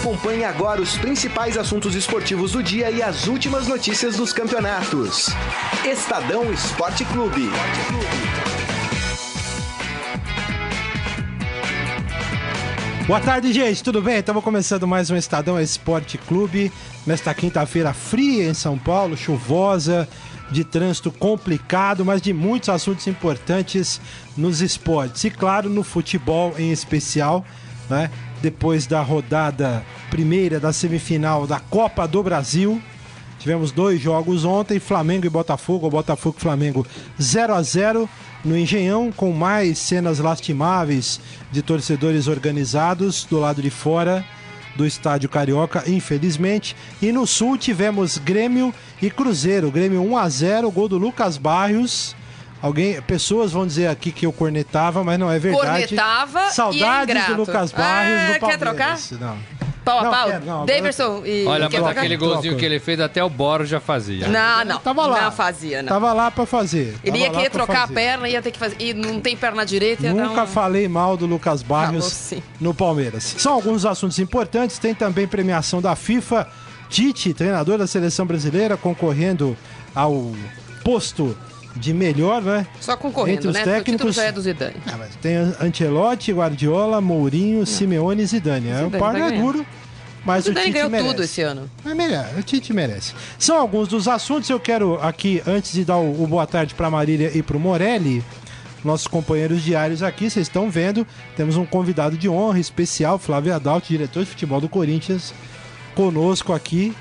Acompanhe agora os principais assuntos esportivos do dia e as últimas notícias dos campeonatos. Estadão Esporte Clube. Boa tarde, gente. Tudo bem? Estamos começando mais um Estadão Esporte Clube nesta quinta-feira fria em São Paulo, chuvosa, de trânsito complicado, mas de muitos assuntos importantes nos esportes e, claro, no futebol em especial, né? Depois da rodada primeira da semifinal da Copa do Brasil, tivemos dois jogos ontem, Flamengo e Botafogo, Botafogo e Flamengo 0 a 0 no Engenhão, com mais cenas lastimáveis de torcedores organizados do lado de fora do Estádio Carioca, infelizmente. E no Sul tivemos Grêmio e Cruzeiro. Grêmio 1 a 0 gol do Lucas Barrios. Alguém, pessoas vão dizer aqui que eu cornetava, mas não é verdade. Cornetava Saudades e é do Lucas Barrios ah, Quer Palmeiras. trocar? Não. Pau a Não, pau? quero, não, Daverson e... Olha, quer por trocar? aquele Troca. golzinho que ele fez, até o Boro já fazia. Não, não. Tava lá. Não fazia, não. Tava lá pra fazer. Ele Tava ia querer trocar fazer. a perna, ia ter que fazer. E não tem perna direita, ia Nunca dar um... falei mal do Lucas Barrios no Palmeiras. São alguns assuntos importantes. Tem também premiação da FIFA. Tite, treinador da seleção brasileira, concorrendo ao posto de melhor, né? Só concorrendo, Entre os né? O técnicos- já é do Zidane. Ah, mas tem Ancelotti, Guardiola, Mourinho, Simeone e Zidane. É, o Zidane par vai é ganhar. duro, mas O o, Tite ganhou merece. tudo esse ano. É melhor, o Tite merece. São alguns dos assuntos. Eu quero aqui, antes de dar o, o boa tarde para Marília e para o Morelli, nossos companheiros diários aqui, vocês estão vendo, temos um convidado de honra especial, Flávio Adalto, diretor de futebol do Corinthians, conosco aqui,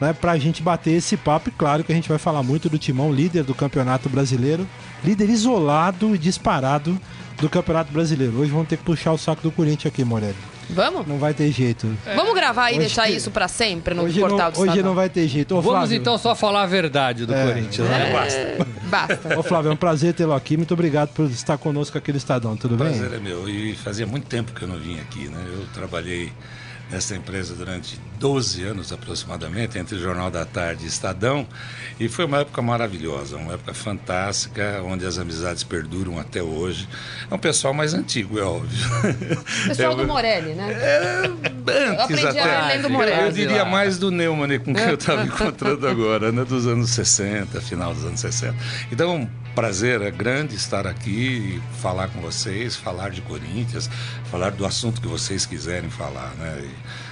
né, para a gente bater esse papo. E claro que a gente vai falar muito do Timão, líder do Campeonato Brasileiro, líder isolado e disparado do Campeonato Brasileiro. Hoje vamos ter que puxar o saco do Corinthians aqui, Morelli. Vamos? Não vai ter jeito. Vamos gravar e Hoje- deixar isso pra sempre no Hoje, portal não, do hoje Estadão? não vai ter jeito. Ô, Vamos Flávio, então só falar a verdade do É. Corinthians, né? É, Basta. Ô Flávio, é um prazer tê-lo aqui. Muito obrigado por estar conosco aqui no Estadão. Tudo O bem? prazer é meu. E fazia muito tempo que eu não vim aqui, né? Eu trabalhei nessa empresa durante 12 anos aproximadamente, entre o Jornal da Tarde e Estadão, e foi uma época maravilhosa, uma época fantástica, onde as amizades perduram até hoje. É um pessoal mais antigo, é óbvio. Pessoal É, do Morelli, né? Antes aprendi a até. Eu- Morelli. Eu diria mais do Neumann com quem eu estava encontrando agora, né? Dos anos 60, final dos anos 60. Então, prazer é grande estar aqui e falar com vocês, falar de Corinthians, falar do assunto que vocês quiserem falar, né?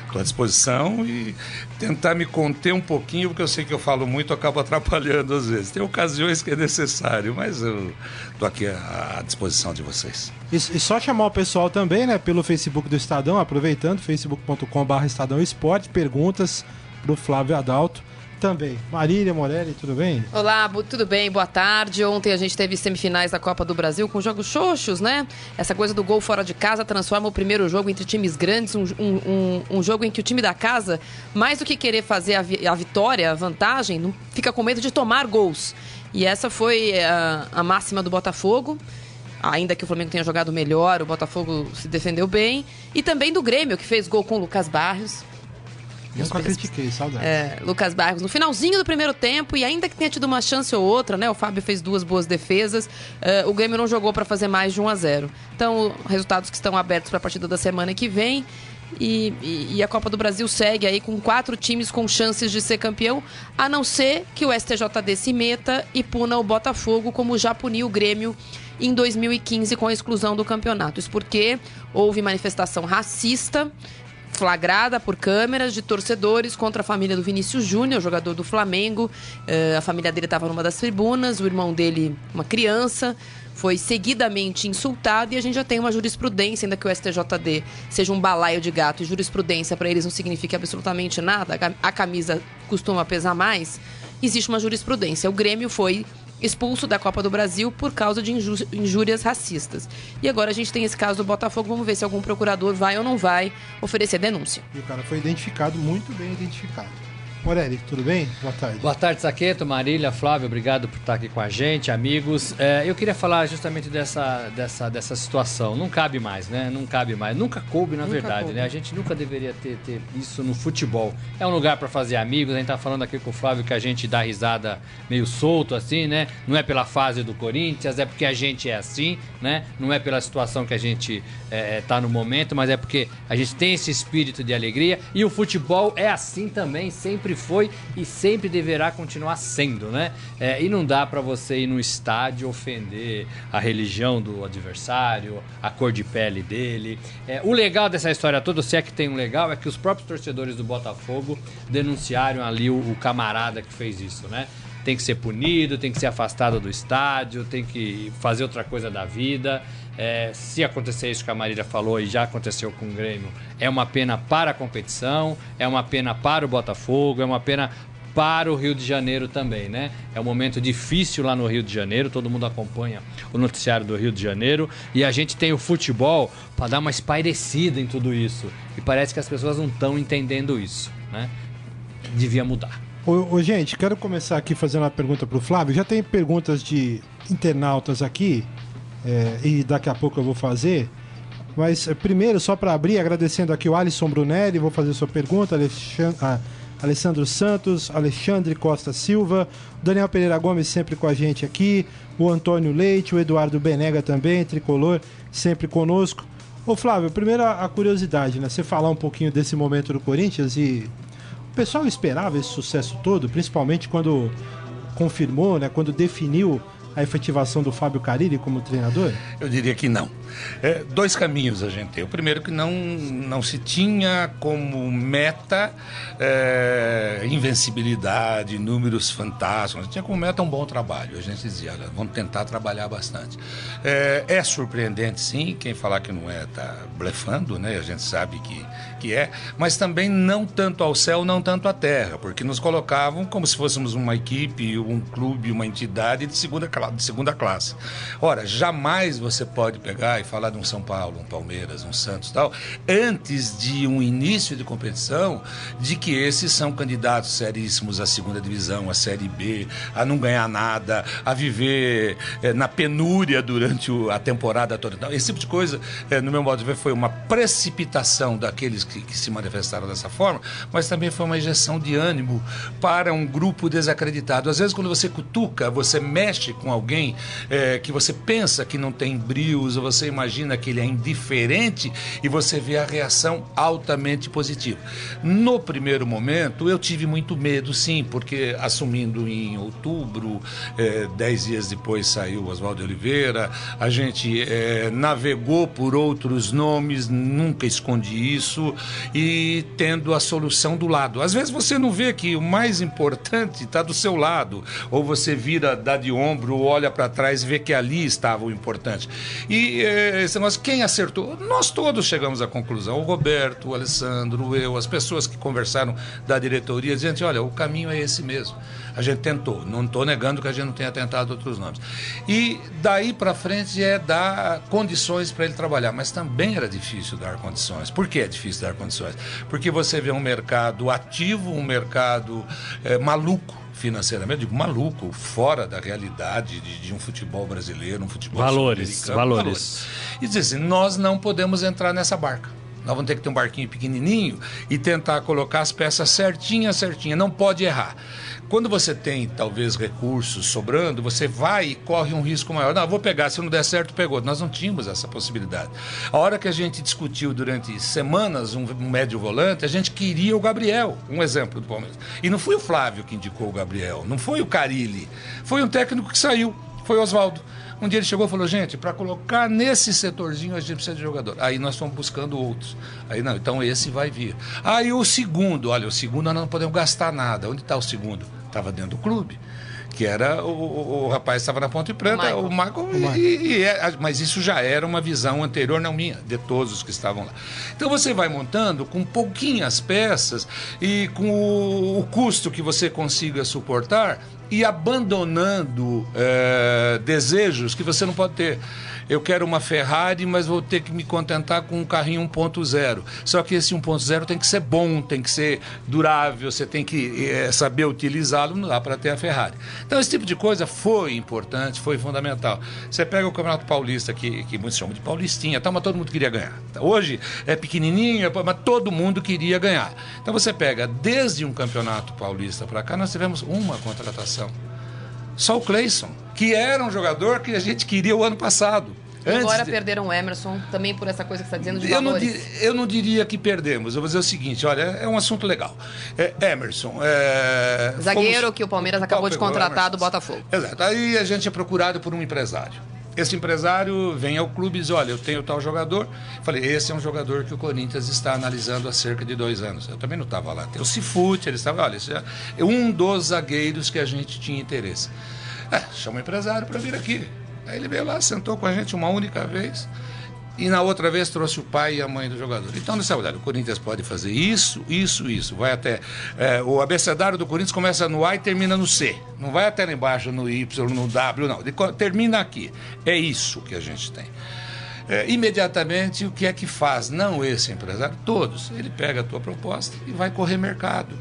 Estou à disposição e tentar me conter um pouquinho, porque eu sei que eu falo muito, acabo atrapalhando às vezes. Tem ocasiões que é necessário, mas eu estou aqui à disposição de vocês. E, e só chamar o pessoal também, né? Pelo Facebook do Estadão, aproveitando, facebook.com.br Estadão Esporte, perguntas pro Flávio Adalto. Também. Marília Morelli, tudo bem? Olá, tudo bem? Boa tarde. Ontem a gente teve semifinais da Copa do Brasil com jogos xoxos, né? Essa coisa do gol fora de casa transforma o primeiro jogo entre times grandes, um, um- um- jogo em que o time da casa, mais do que querer fazer a, vi- a vitória, a vantagem, fica com medo de tomar gols. E essa foi eh, a, a máxima do Botafogo. Ainda que o Flamengo tenha jogado melhor, o Botafogo se defendeu bem. E também do Grêmio, que fez gol com o Lucas Barrios. Nunca critiquei, saudade. É, Lucas Barros no finalzinho do primeiro tempo e ainda que tenha tido uma chance ou outra, né? O Fábio fez duas boas defesas. é, o Grêmio não jogou para fazer mais de 1 a 0. Então, resultados que estão abertos para a partida da semana que vem. E, e- e a Copa do Brasil segue aí com quatro times com chances de ser campeão, a não ser que o STJD se meta e puna o Botafogo, como já puniu o Grêmio em 2015 com a exclusão do campeonato. Isso porque houve manifestação racista flagrada por câmeras de torcedores contra a família do Vinícius Júnior, jogador do Flamengo. Eh, a família dele estava numa das tribunas, o irmão dele, uma criança, foi seguidamente insultado e a gente já tem uma jurisprudência, ainda que o STJD seja um balaio de gato e jurisprudência para eles não significa absolutamente nada, a camisa costuma pesar mais, existe uma jurisprudência. O Grêmio foi expulso da Copa do Brasil por causa de injú- injúrias racistas. E agora a gente tem esse caso do Botafogo, vamos ver se algum procurador vai ou não vai oferecer denúncia. E o cara foi identificado, muito bem identificado. Morelli, tudo bem? Boa tarde. Boa tarde, Saqueto, Marília, Flávio, obrigado por estar aqui com a gente, amigos. É, eu queria falar justamente dessa, dessa, dessa situação. Não cabe mais, né? Não cabe mais. Nunca coube, na Nunca verdade, coube. né? A gente nunca deveria ter, ter isso no futebol. É um lugar para fazer amigos. A gente tá falando aqui com o Flávio que a gente dá risada meio solto, assim, né? Não é pela fase do Corinthians, é porque a gente é assim, né? Não é pela situação que a gente é, tá no momento, mas é porque a gente tem esse espírito de alegria e o futebol é assim também, sempre foi e sempre deverá continuar sendo, né? É, e não dá para você ir no estádio ofender a religião do adversário, a cor de pele dele. É, o legal dessa história toda, se é que tem um legal, é que os próprios torcedores do Botafogo denunciaram ali o, o camarada que fez isso, né? Tem que ser punido, tem que ser afastado do estádio, tem que fazer outra coisa da vida. É, se acontecer isso que a Marília falou e já aconteceu com o Grêmio, é uma pena para a competição, é uma pena para o Botafogo, é uma pena para o Rio de Janeiro também, né? É um momento difícil lá no Rio de Janeiro, todo mundo acompanha o noticiário do Rio de Janeiro e a gente tem o futebol para dar uma espairecida em tudo isso. E parece que as pessoas não estão entendendo isso, né? Devia mudar. Ô, ô, gente, quero começar aqui fazendo uma pergunta pro Flávio. Já tem perguntas de internautas aqui é, e daqui a pouco eu vou fazer. Mas é, primeiro, só para abrir, agradecendo aqui o Alisson Brunelli, vou fazer sua pergunta. Alexan- ah, Alessandro Santos, Alexandre Costa Silva, Daniel Pereira Gomes sempre com a gente aqui, o Antônio Leite, o Eduardo Benega também, tricolor, sempre conosco. Ô Flávio, primeiro a a curiosidade, né? Você falar um pouquinho desse momento do Corinthians e o pessoal esperava esse sucesso todo, principalmente quando confirmou, né, quando definiu a efetivação do Fábio Carilli como treinador? Eu diria que não. É, dois caminhos a gente tem. O primeiro que não, não se tinha como meta é, invencibilidade, números fantásticos. Tinha como meta um bom trabalho. A gente dizia, olha, vamos tentar trabalhar bastante. É, é surpreendente, sim. Quem falar que não é está blefando, né? A gente sabe que, que é. Mas também não tanto ao céu, não tanto à terra, porque nos colocavam como se fôssemos uma equipe, um clube, uma entidade de segunda, de segunda classe. Ora, jamais você pode pegar e falar de um São Paulo, um Palmeiras, um Santos tal, antes de um início de competição, de que esses são candidatos seríssimos à segunda divisão, à Série B, a não ganhar nada, a viver eh, na penúria durante o- a temporada toda. Então, esse tipo de coisa, eh, no meu modo de ver, foi uma precipitação daqueles que, que se manifestaram dessa forma, mas também foi uma injeção de ânimo para um grupo desacreditado. Às vezes, quando você cutuca, você mexe com alguém eh, que você pensa que não tem brios, ou você imagina que ele é indiferente e você vê a reação altamente positiva. No primeiro momento, eu tive muito medo, sim, porque assumindo em outubro, eh, dez dias depois saiu Oswaldo Oliveira, a gente eh, navegou por outros nomes, nunca escondi isso, e tendo a solução do lado. Às vezes você não vê que o mais importante está do seu lado, ou você vira, dá de ombro, olha para trás e vê que ali estava o importante. E eh, esse negócio, quem acertou? Nós todos chegamos à conclusão. O Roberto, o Alessandro, eu, as pessoas que conversaram da diretoria, dizendo: olha, o caminho é esse mesmo. A gente tentou. Não estou negando que a gente não tenha tentado outros nomes. E daí para frente é dar condições para ele trabalhar. Mas também era difícil dar condições. Por que é difícil dar condições? Porque você vê um mercado ativo, um mercado eh, maluco financeiramente, digo maluco, fora da realidade de, de um futebol brasileiro, um futebol Valores, sul-americano, valores. E dizer assim, nós não podemos entrar nessa barca. Nós vamos ter que ter um barquinho pequenininho e tentar colocar as peças certinhas, certinhas. Não pode errar. Quando você tem, talvez, recursos sobrando, você vai e corre um risco maior. Não, vou pegar, se não der certo, pegou. Nós não tínhamos essa possibilidade. A hora que a gente discutiu durante semanas um, um médio volante, a gente queria o Gabriel, um exemplo do Palmeiras. E não foi o Flávio que indicou o Gabriel, não foi o Carilli, foi um técnico que saiu, foi o Oswaldo. Um dia ele chegou e falou, gente, para colocar nesse setorzinho a gente precisa de jogador. Aí nós fomos buscando outros. Aí não, então esse vai vir. Aí o segundo, olha, o segundo nós não podemos gastar nada. Onde está o segundo? Estava dentro do clube. Que era o, o, o rapaz estava na Ponte Preta, o Michael, e, e é- mas isso já era uma visão anterior, não minha, de todos os que estavam lá. Então você vai montando com pouquinhas peças e com o, o custo que você consiga suportar, e abandonando é, desejos que você não pode ter. Eu quero uma Ferrari, mas vou ter que me contentar com um carrinho 1.0. Só que esse 1.0 tem que ser bom, tem que ser durável, você tem que é, saber utilizá-lo, não dá para ter a Ferrari. Então, esse tipo de coisa foi importante, foi fundamental. Você pega o Campeonato Paulista, que, que muitos chamam de Paulistinha, tá, mas todo mundo queria ganhar. Hoje é pequenininho, mas todo mundo queria ganhar. Então, você pega desde um Campeonato Paulista para cá, nós tivemos uma contratação. Só o Cleison, que era um jogador que a gente queria o ano passado. Agora de... perderam o Emerson, também por essa coisa que você está dizendo de eu valores. Não, eu não diria que perdemos. Eu vou dizer o seguinte, olha, é um assunto legal. É, Emerson... É, Zagueiro fomos... que o Palmeiras acabou de contratar do Botafogo. Exato. Aí a gente é procurado por um empresário. Esse empresário vem ao clube e diz: Olha, eu tenho tal jogador. Falei: Esse é um jogador que o Corinthians está analisando há cerca de dois anos. Eu também não estava lá. Tem o Cifute, ele estava. Olha, esse é um dos zagueiros que a gente tinha interesse. É, chama o empresário para vir aqui. Aí ele veio lá, sentou com a gente uma única vez. E na outra vez trouxe o pai e a mãe do jogador. Então, nessa olhada, o Corinthians pode fazer isso, isso, isso. Vai até. É, o abecedário do Corinthians começa no A e termina no C. Não vai até lá embaixo no Y, no W, não. Termina aqui. É isso que a gente tem. É, imediatamente, o que é que faz? Não esse empresário, todos. Ele pega a tua proposta e vai correr mercado.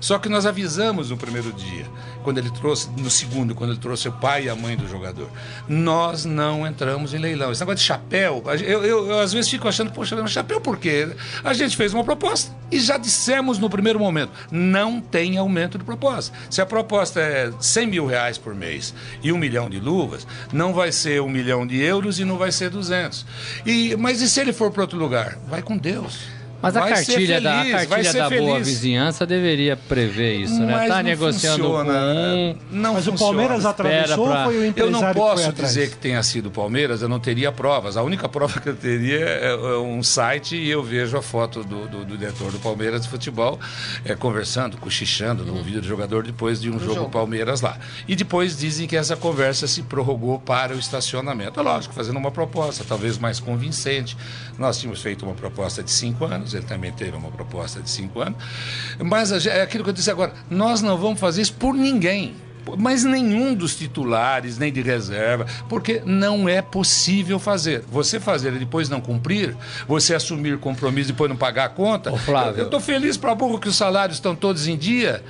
Só que nós avisamos no primeiro dia, quando ele trouxe, no segundo, quando ele trouxe o pai e a mãe do jogador. Nós não entramos em leilão. Esse negócio de chapéu, eu, eu, eu às vezes fico achando, poxa, chapéu por quê? A gente fez uma proposta e já dissemos no primeiro momento: não tem aumento de proposta. Se a proposta é 100 mil reais por mês e um milhão de luvas, não vai ser um milhão de euros e não vai ser 200. E, mas e se ele for para outro lugar? Vai com Deus. Mas a cartilha, feliz, da, a cartilha da boa vizinhança deveria prever isso, né? Mas né? Tá negociando funciona, com um. Não Mas funciona. o Palmeiras atravessou pra... foi o Eu não posso que dizer que tenha sido o Palmeiras, eu não teria provas. A única prova que eu teria é, é um site e eu vejo a foto do, do, do diretor do Palmeiras de futebol é, conversando, cochichando no ouvido do jogador depois de um jogo, jogo Palmeiras lá. E depois dizem que essa conversa se prorrogou para o estacionamento. É lógico, fazendo uma proposta, talvez mais convincente. Nós tínhamos feito uma proposta de cinco anos ele também teve uma proposta de cinco anos. Mas é aquilo que eu disse agora, nós não vamos fazer isso por ninguém mas nenhum dos titulares, nem de reserva, porque não é possível fazer. Você fazer e depois não cumprir, você assumir compromisso e depois não pagar a conta. Ô, Flávio. Eu estou feliz para burro que os salários estão todos em dia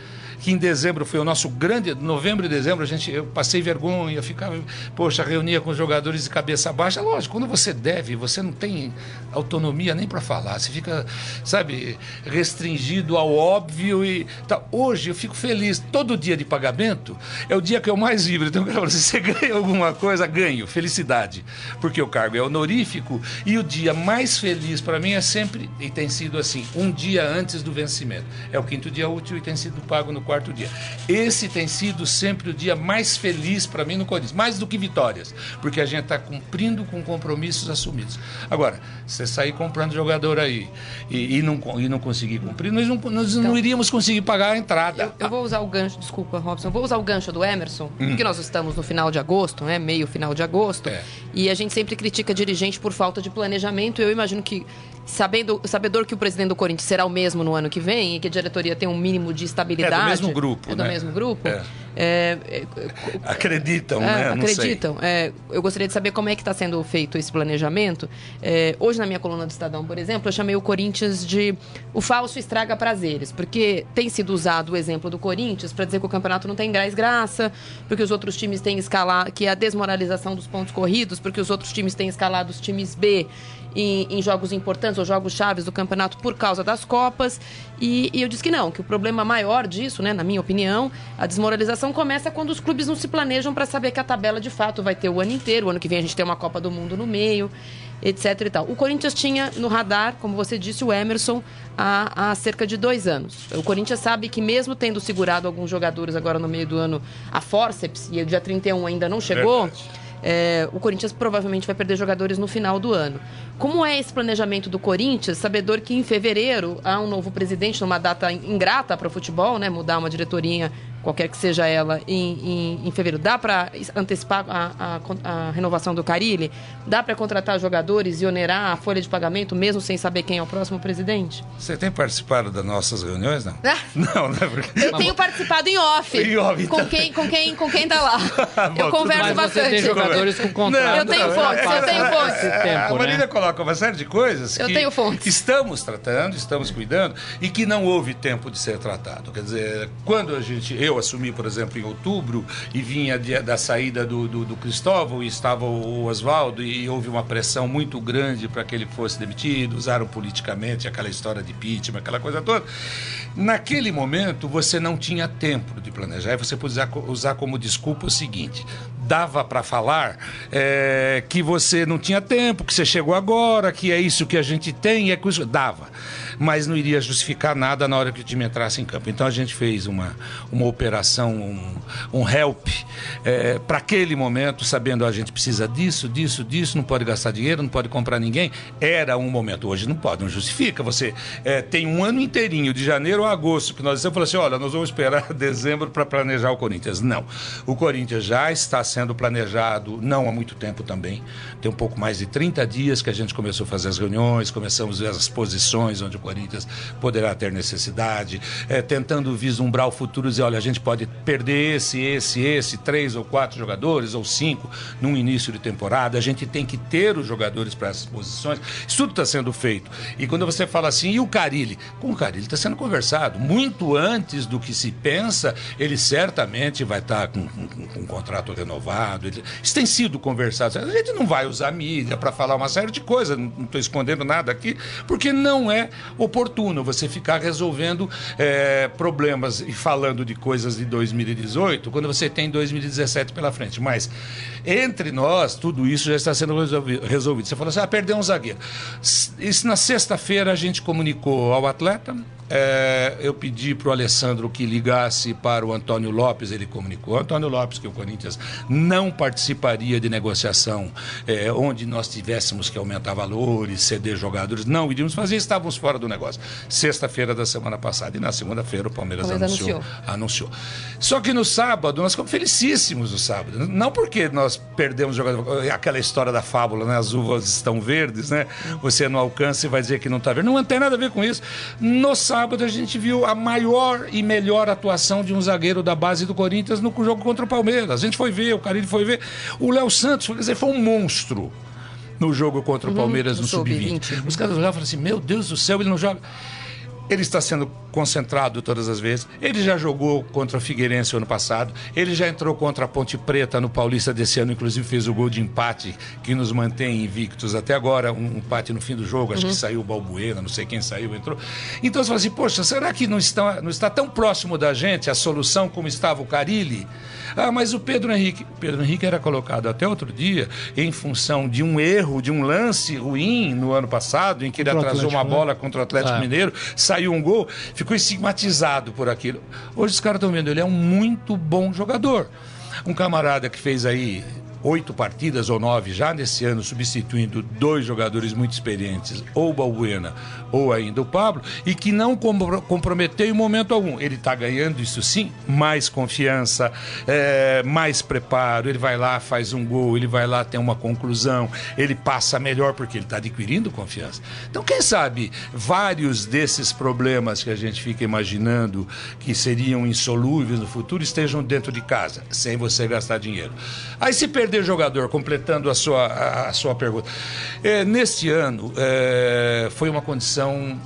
que em dezembro foi o nosso grande, novembro e dezembro, a gente, eu passei vergonha, ficava, poxa, reunia com os jogadores de cabeça baixa. Lógico, quando você deve, você não tem autonomia nem para falar, você fica, sabe, restringido ao óbvio e tá. Hoje eu fico feliz, todo dia de pagamento é o dia que eu mais vibro. Então, se você ganha alguma coisa, ganho, felicidade, porque o cargo é honorífico e o dia mais feliz para mim é sempre, e tem sido assim, um dia antes do vencimento. É o quinto dia útil e tem sido pago no quarto quarto dia. Esse tem sido sempre o dia mais feliz para mim no Corinthians, mais do que vitórias, porque a gente está cumprindo com compromissos assumidos. Agora, você sair comprando jogador aí e, e, não, e não conseguir cumprir, nós não, nós então, não iríamos conseguir pagar a entrada. Eu, eu, vou usar o gancho, desculpa, Robson, eu vou usar o gancho do Emerson, hum. porque nós estamos no final de agosto, né, meio final de agosto, é. e a gente sempre critica dirigente por falta de planejamento. Eu imagino que sabendo, sabedor que o presidente do Corinthians será o mesmo no ano que vem e que a diretoria tem um mínimo de estabilidade. É do mesmo grupo. É do né? mesmo grupo. É. É, é acreditam, é, né? acreditam. É, eu gostaria de saber como é que está sendo feito esse planejamento. É, hoje, na minha coluna do Estadão, por exemplo, eu chamei o Corinthians de o falso estraga prazeres, porque tem sido usado o exemplo do Corinthians para dizer que o campeonato não tem gás graça, porque os outros times têm escalado, que é a desmoralização dos pontos corridos, porque os outros times têm escalado os times B em, em, jogos importantes ou jogos chaves do campeonato por causa das Copas. E, e, eu disse que não, que o problema maior disso, né, na minha opinião, a desmoralização começa quando os clubes não se planejam para saber que a tabela de fato vai ter o ano inteiro. O ano que vem a gente tem uma Copa do Mundo no meio, etc. e tal. O Corinthians tinha no radar, como você disse, o Emerson há, há cerca de dois anos. O Corinthians sabe que mesmo tendo segurado alguns jogadores agora no meio do ano a forceps, e o dia 31 ainda não chegou. É, o Corinthians provavelmente vai perder jogadores no final do ano. Como é esse planejamento do Corinthians, sabedor que em fevereiro há um novo presidente, numa data ingrata para o futebol, né? Mudar uma diretoria qualquer que seja ela, em, em, em fevereiro. Dá para antecipar a, a, a, renovação do Carilli? Dá para contratar jogadores e onerar a folha de pagamento, mesmo sem saber quem é o próximo presidente? Você tem participado das nossas reuniões, não? não, não é porque... Eu tenho participado em off. Em off com, então. quem, com, quem, com quem tá lá. Bom, eu converso mas bastante. Você tem jogadores com contrato. Não, eu tenho fontes, eu tenho fontes. Tempo, a Marília né? coloca uma série de coisas eu que tenho fontes. estamos tratando, estamos cuidando e que não houve tempo de ser tratado. Quer dizer, quando a gente, eu assumi, por exemplo, em outubro e vinha de, da saída do, do, do Cristóvão e estava o Oswaldo e houve uma pressão muito grande para que ele fosse demitido, usaram politicamente aquela história de impeachment, aquela coisa toda. Naquele momento, você não tinha tempo de planejar e você podia usar, usar como desculpa o seguinte: dava para falar é, que você não tinha tempo, que você chegou agora, que é isso que a gente tem, é que dava mas não iria justificar nada na hora que o time entrasse em campo. Então a gente fez uma, uma operação, um, um help é, para aquele momento, sabendo a gente precisa disso, disso, disso, não pode gastar dinheiro, não pode comprar ninguém. Era um momento, hoje não pode, não justifica. Você é, tem um ano inteirinho, de janeiro a agosto, que nós dissemos assim: olha, nós vamos esperar dezembro para planejar o Corinthians. Não. O Corinthians já está sendo planejado, não há muito tempo também. Tem um pouco mais de 30 dias que a gente começou a fazer as reuniões, começamos a ver as posições onde o Corinthians poderá ter necessidade, é, tentando vislumbrar o futuro, dizer, olha, a gente pode perder esse, esse, esse, três ou quatro jogadores, ou cinco, num início de temporada, a gente tem que ter os jogadores para essas posições. Isso tudo está sendo feito. E quando você fala assim, e o Carilli? Com o Carilli está sendo conversado. Muito antes do que se pensa, ele certamente vai estar tá com, com, com, um contrato renovado. Isso tem sido conversado. A gente não vai usar mídia para falar uma série de coisas, não estou escondendo nada aqui, porque não é oportuno você ficar resolvendo é, problemas e falando de coisas de 2018 quando você tem 2017 pela frente. Mas entre nós, tudo isso já está sendo resolvido. Você falou assim: ah, perdeu um zagueiro. Isso na sexta-feira a gente comunicou ao atleta, é, eu pedi para o Alessandro que ligasse para o Antônio Lopes, ele comunicou. Antônio Lopes, que o Corinthians não participaria de negociação é, onde nós tivéssemos que aumentar valores, ceder jogadores. Não iríamos fazer, estávamos fora do negócio. Sexta-feira da semana passada. E na segunda-feira o Palmeiras, anunciou, anunciou. anunciou. Só que no sábado, nós ficamos felicíssimos no sábado. Não porque nós perdemos jogador, aquela história da fábula, né? As uvas estão verdes, né? Você não alcança e vai dizer que não está verde. Não tem nada a ver com isso. No sábado, sábado a gente viu a maior e melhor atuação de um zagueiro da base do Corinthians no jogo contra o Palmeiras. A gente foi ver, o Carilho foi ver. O Léo Santos, quer dizer, foi um monstro no jogo contra o uhum, Palmeiras no Sub-20. Os caras olhavam e falaram assim: Meu Deus do céu, ele não joga. Ele está sendo concentrado todas as vezes. Ele já jogou contra o Figueirense ano passado. Ele já entrou contra a Ponte Preta no Paulista desse ano, inclusive fez o gol de empate que nos mantém invictos até agora. Um empate no fim do jogo, acho uhum. que saiu o Balbuena, não sei quem saiu, entrou. Então você fala assim: poxa, será que não está, não está tão próximo da gente a solução como estava o Carilli? Ah, mas o Pedro Henrique. O Pedro Henrique era colocado até outro dia em função de um erro, de um lance ruim no ano passado, em que ele contra atrasou uma né? bola contra o Atlético ah. Mineiro, saiu um gol, ficou estigmatizado por aquilo. Hoje os caras estão vendo, ele é um muito bom jogador. Um camarada que fez aí oito partidas ou nove já nesse ano, substituindo dois jogadores muito experientes, ou o Balbuena ou ainda o Pablo, e que não comprometeu em momento algum. Ele está ganhando, isso sim, mais confiança, é, mais preparo. Ele vai lá, faz um gol, ele vai lá, tem uma conclusão, ele passa melhor porque ele está adquirindo confiança. Então, quem sabe vários desses problemas que a gente fica imaginando que seriam insolúveis no futuro estejam dentro de casa, sem você gastar dinheiro. Aí se perder perder jogador, completando a sua, a, a sua pergunta. É, neste ano, é, foi uma condição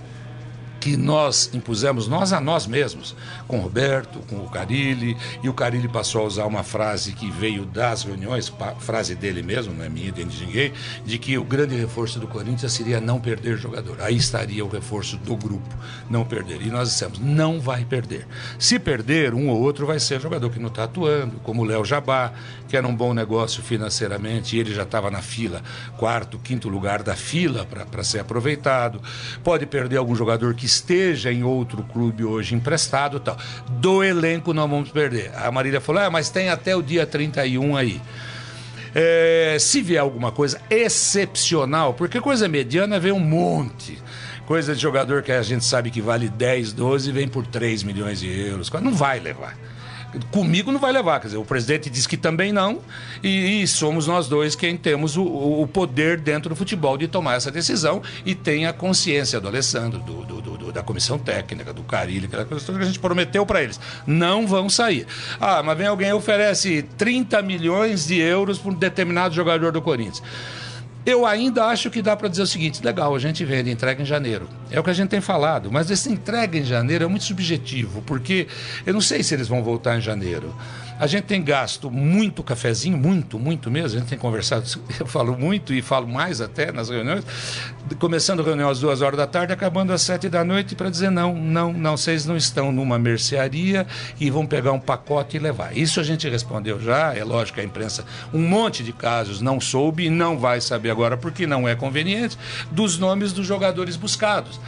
que nós impusemos, nós a nós mesmos, com o Roberto, com o Carilli, e o Carilli passou a usar uma frase que veio das reuniões, frase dele mesmo, não é minha, de ninguém, de que o grande reforço do Corinthians seria não perder jogador. Aí estaria o reforço do grupo, não perder. E nós dissemos, não vai perder. Se perder, um ou outro vai ser jogador que não está atuando, como o Léo Jabá, que era um bom negócio financeiramente, e ele já estava na fila, quarto, quinto lugar da fila para ser aproveitado. Pode perder algum jogador que esteja em outro clube hoje emprestado tal. Do elenco não vamos perder. A Marília falou, ah, mas tem até o dia 31 aí. É, se vier alguma coisa excepcional, porque coisa mediana vem um monte. Coisa de jogador que a gente sabe que vale 10, 12 vem por 3 milhões de euros. Não vai levar Comigo não vai levar, quer dizer, o presidente diz que também não, e, e somos nós dois quem temos o, o, poder dentro do futebol de tomar essa decisão e tem a consciência do Alessandro, do, do, do da comissão técnica, do Carilho, aquela coisa que a gente prometeu para eles. Não vão sair. Ah, mas vem alguém e oferece 30 milhões de euros para um determinado jogador do Corinthians. Eu ainda acho que dá para dizer o seguinte: legal, a gente vende, entrega em janeiro. É o que a gente tem falado, mas esse entrega em janeiro é muito subjetivo, porque eu não sei se eles vão voltar em janeiro. A gente tem gasto muito cafezinho, muito, muito mesmo. A gente tem conversado, eu falo muito e falo mais até nas reuniões, começando a reunião às duas horas da tarde, acabando às sete da noite, para dizer: não, não, não, vocês não estão numa mercearia e vão pegar um pacote e levar. Isso a gente respondeu já, é lógico a imprensa, um monte de casos não soube e não vai saber agora porque não é conveniente, dos nomes dos jogadores buscados.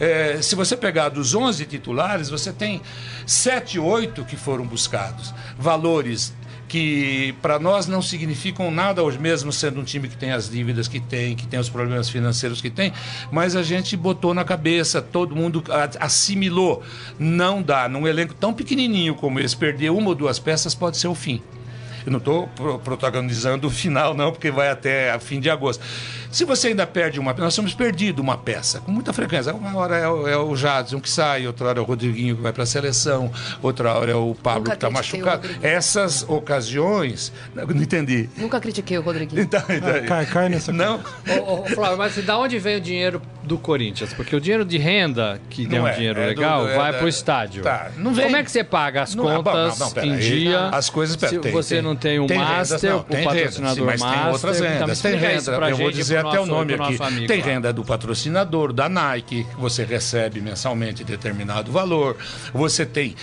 É, se você pegar dos 11 titulares, você tem 7, 8 que foram buscados. Valores que para nós não significam nada hoje mesmo sendo um time que tem as dívidas que tem, que tem os problemas financeiros que tem, mas a gente botou na cabeça, todo mundo assimilou. Não dá, num elenco tão pequenininho como esse, perder uma ou duas peças pode ser o fim. Eu não estou protagonizando o final, não, porque vai até fim de agosto. Se você ainda perde uma nós temos perdido uma peça com muita frequência. Uma hora é o, é o Jadson que sai, outra hora é o Rodriguinho que vai para a seleção, outra hora é o Pablo Nunca que está machucado. Essas ocasiões. Não, não, entendi. Nunca critiquei o Rodriguinho. Então, então, ah, cai, cai nessa Não. ô, ô, Flávio, mas de onde vem o dinheiro do Corinthians? Porque o dinheiro de renda, que não é um dinheiro é legal, do, é vai para o estádio. Tá, não vem. Como é que você paga as não, contas não, não, em aí, dia? As coisas Se tem, você tem, não tem o tem master, o patrocinador renda, sim, mas master. Tem outras rendas. Tem renda. Eu vou dizer até o nome aqui. Amigo, tem renda do patrocinador, da Nike, que você recebe mensalmente determinado valor. Você tem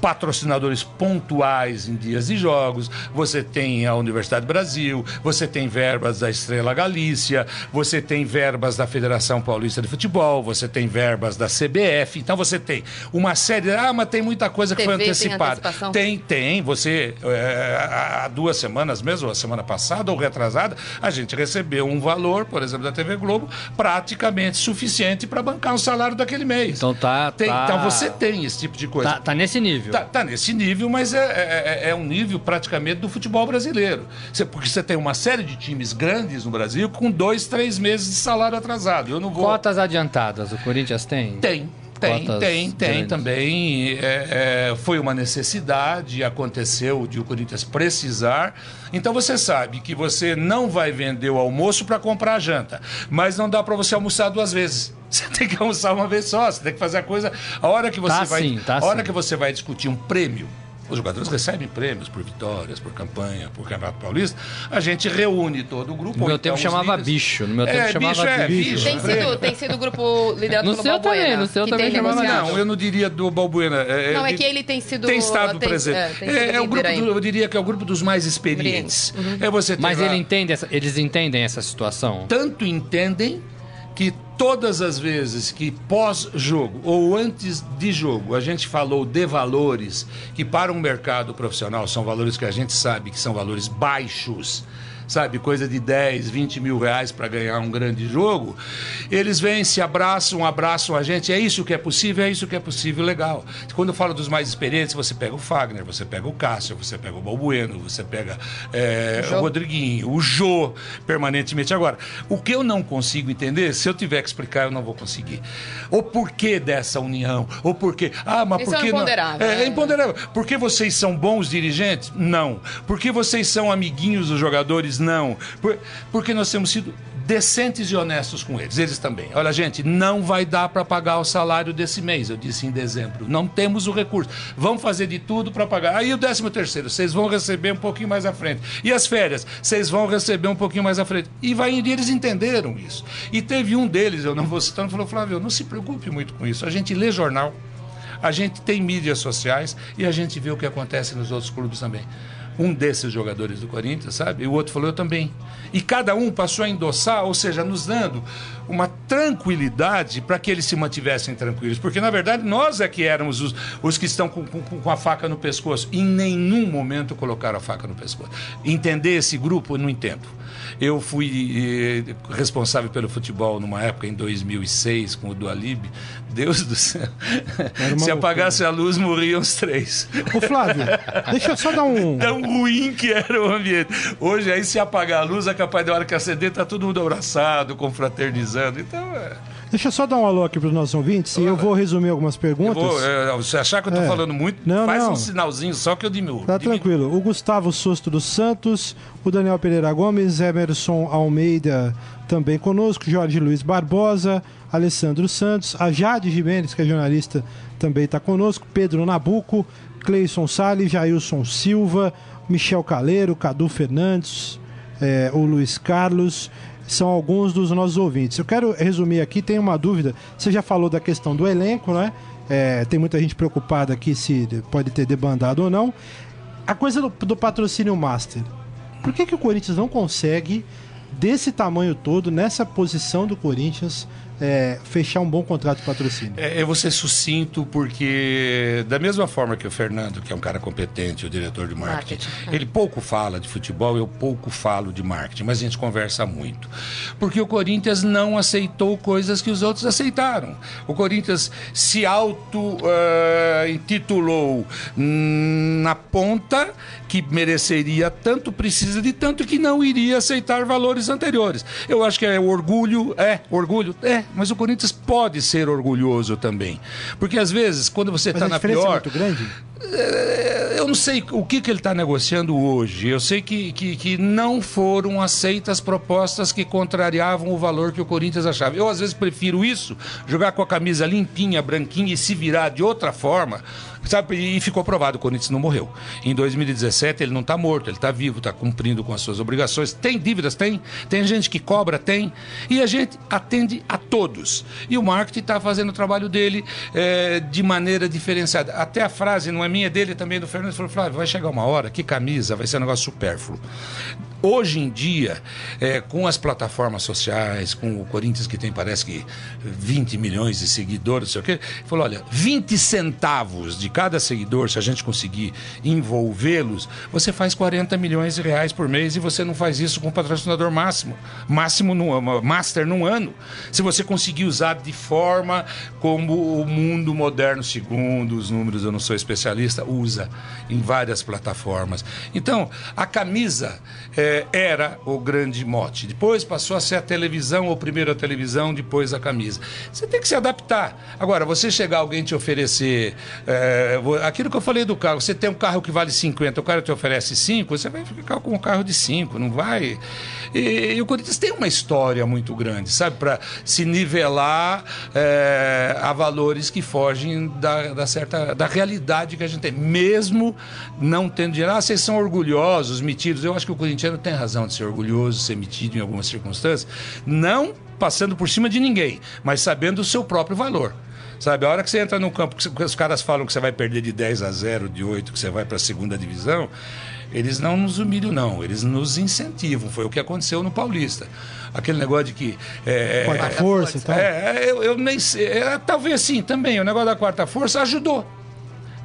patrocinadores pontuais em dias de jogos, você tem a Universidade Brasil, você tem verbas da Estrela Galícia, você tem verbas da Federação Paulista de Futebol, você tem verbas da CBF, então você tem uma série. Ah, mas tem muita coisa que TV foi antecipada. Tem, tem, tem. Você, é, há duas semanas mesmo, a semana passada ou retrasada, a gente recebeu um valor, por exemplo, da TV Globo, praticamente suficiente para bancar o salário daquele mês. Então tá. Tem, tá... Então você tem esse tipo de coisa. Tá, tá nesse nível nível. Tá, tá nesse nível, mas é, é, é, é, um nível praticamente do futebol brasileiro. Você, porque você tem uma série de times grandes no Brasil com dois, três meses de salário atrasado. Eu não vou... Cotas adiantadas, o Corinthians tem? Tem. Tem, tem, tem grandes. também. É, é, foi uma necessidade, aconteceu de o Corinthians precisar. Então você sabe que você não vai vender o almoço para comprar a janta, mas não dá para você almoçar duas vezes. Você tem que almoçar uma vez só, você tem que fazer a coisa. A hora que você tá vai, sim, tá a hora sim. que você vai discutir um prêmio, os jogadores recebem prêmios por vitórias, por campanha, por Campeonato Paulista. A gente reúne todo o grupo. No meu tempo então chamava líderes. bicho. No meu tempo é, chamava bicho. É, bicho. Tem, sido, tem sido o grupo liderado no pelo seu Balbuena. Também, no seu também chamava Não, eu não diria do Balbuena. É, é não, é que ele tem sido... Tem estado tem, presente. É, é o grupo do, eu diria que é o grupo dos mais experientes. Uhum. É você Mas ele entende essa, eles entendem essa situação? Tanto entendem que todas as vezes que pós-jogo ou antes de jogo a gente falou de valores que para um mercado profissional são valores que a gente sabe que são valores baixos sabe, coisa de 10, 20 mil reais para ganhar um grande jogo, eles vêm, se abraçam, abraçam a gente. É isso que é possível, é isso que é possível, legal. Quando eu falo dos mais experientes, você pega o Fagner, você pega o Cássio, você pega o Balbueno, você pega é, o, o Rodriguinho, o Jô, permanentemente. Agora, o que eu não consigo entender, se eu tiver que explicar, eu não vou conseguir. O porquê dessa união, o porquê. Ah, mas Isso porque. É imponderável. Não... É, é imponderável. Porque vocês são bons dirigentes? Não. Porque vocês são amiguinhos dos jogadores? Não. Por, porque nós temos sido decentes e honestos com eles. Eles também. Olha, gente, não vai dar para pagar o salário desse mês, eu disse em dezembro. Não temos o recurso. Vamos fazer de tudo para pagar. Aí o décimo terceiro, vocês vão receber um pouquinho mais à frente. E as férias, vocês vão receber um pouquinho mais à frente. E vai eles entenderam isso. E teve um deles, eu não vou citar, falou, Flávio, não se preocupe muito com isso. A gente lê jornal, a gente tem mídias sociais e a gente vê o que acontece nos outros clubes também um desses jogadores do Corinthians, sabe? E o outro falou, eu também. E cada um passou a endossar, ou seja, nos dando uma tranquilidade para que eles se mantivessem tranquilos. Porque, na verdade, nós é que éramos os, os que estão com, com, com, a faca no pescoço. Em nenhum momento colocaram a faca no pescoço. Entender esse grupo, eu não entendo. Eu fui eh, responsável pelo futebol numa época, em 2006, com o Dualib. Deus do céu. Se apagasse a luz, morriam os três. Ô Flávio, deixa eu só dar um. Tão ruim que era o ambiente. Hoje, aí, se apagar a luz, é capaz de hora que acender, tá todo mundo abraçado, confraternizando. Então, é. Deixa eu só dar um alô aqui para os nossos ouvintes e eu vou resumir algumas Eu perguntas. vou, é, você achar que eu tô É. falando muito, Não, faz não. um sinalzinho só que eu diminuo. Tá Diminuo. tranquilo. O Gustavo Sosto dos Santos, o Daniel Pereira Gomes, Emerson Almeida também conosco, Jorge Luiz Barbosa, Alessandro Santos, a Jade Jimenez, que é jornalista, também está conosco, Pedro Nabuco, Cleison Salles, Jailson Silva, Michel Caleiro, Cadu Fernandes, eh, o Luiz Carlos. São alguns dos nossos ouvintes. Eu quero resumir aqui, tem uma dúvida. Você já falou da questão do elenco, né? É, tem muita gente preocupada aqui se pode ter debandado ou não. A coisa do, do patrocínio master. Por que, que o Corinthians não consegue, desse tamanho todo, nessa posição do Corinthians, é, fechar um bom contrato de patrocínio? É, eu vou ser sucinto porque, da mesma forma que o Fernando, que é um cara competente, o diretor de marketing, Marketing, é. ele pouco fala de futebol, eu pouco falo de marketing, mas a gente conversa muito. Porque o Corinthians não aceitou coisas que os outros aceitaram. O Corinthians se auto-intitulou na ponta que mereceria tanto, precisa de tanto que não iria aceitar valores anteriores. Eu acho que é orgulho, é, orgulho, é, mas o Corinthians pode ser orgulhoso também. Porque às vezes, quando você está na é pior. muito grande? É, Eu não sei o que, que ele está negociando hoje. Eu sei que, que, que não foram aceitas propostas que contrariavam o valor que o Corinthians achava. Eu, às vezes, prefiro isso, jogar com a camisa limpinha, branquinha e se virar de outra forma. Sabe? E ficou provado, o Corinthians não morreu. Em 2017 ele não está morto, ele está vivo, está cumprindo com as suas obrigações. Tem dívidas? Tem. Tem gente que cobra? Tem. E a gente atende a todos. E o marketing está fazendo o trabalho dele eh, de maneira diferenciada. Até a frase, não é minha, dele também, do Fernando, falou, Flávio, vai chegar uma hora que camisa vai ser um negócio supérfluo. Hoje em dia, eh, com as plataformas sociais, com o Corinthians que tem, parece que 20 milhões de seguidores, não sei o quê, falou, olha, 20 centavos de cada seguidor, se a gente conseguir envolvê-los, você faz 40 milhões de reais por mês e você não faz isso com o patrocinador máximo, máximo no, master num ano. Se você conseguir usar de forma como o mundo moderno, segundo os números, eu não sou especialista, usa em várias plataformas. Então, a camisa eh, era o grande mote. Depois passou a ser a televisão, ou primeiro a televisão, depois a camisa. Você tem que se adaptar. Agora, você chegar alguém te oferecer vo- aquilo que eu falei do carro, você tem um carro que vale 50, o cara te oferece 5, você vai ficar com um carro de 5, não vai. E, e o Corinthians tem uma história muito grande, sabe, para se nivelar eh, a valores que fogem da, da certa da realidade que a gente tem, mesmo não tendo dinheiro. Ah, vocês são orgulhosos, metidos. Eu acho que o corintiano tem razão de ser orgulhoso, ser metido em algumas circunstâncias, não passando por cima de ninguém, mas sabendo o seu próprio valor. Sabe, a hora que você entra no campo, que os caras falam que você vai perder de 10 a 0, de 8, que você vai para a segunda divisão, eles não nos humilham, não. Eles nos incentivam. Foi o que aconteceu no Paulista. Aquele negócio de que. É, Quarta é, força e tal. é, eu, eu nem sei. é, talvez sim também. O negócio da quarta força ajudou.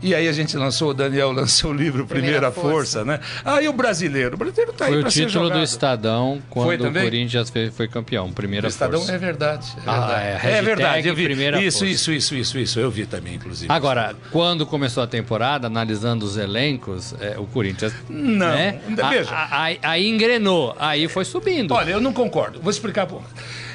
E aí a gente lançou, o Daniel lançou o livro Primeira, Primeira Força. né? Aí o brasileiro. O brasileiro tá aí Foi o título do. Estadão Foi quando o? Corinthians foi, foi campeão. Primeira O Estadão força. é verdade. É Ah, verdade. é, é hashtag verdade. Eu vi. Primeira Isso, Força. isso, isso, isso, isso. Eu vi também, inclusive. Agora, quando começou a temporada, analisando os elencos, é, o Corinthians. Não, né? veja. Aí- engrenou, aí foi subindo. Olha, eu não concordo. Vou explicar. pô.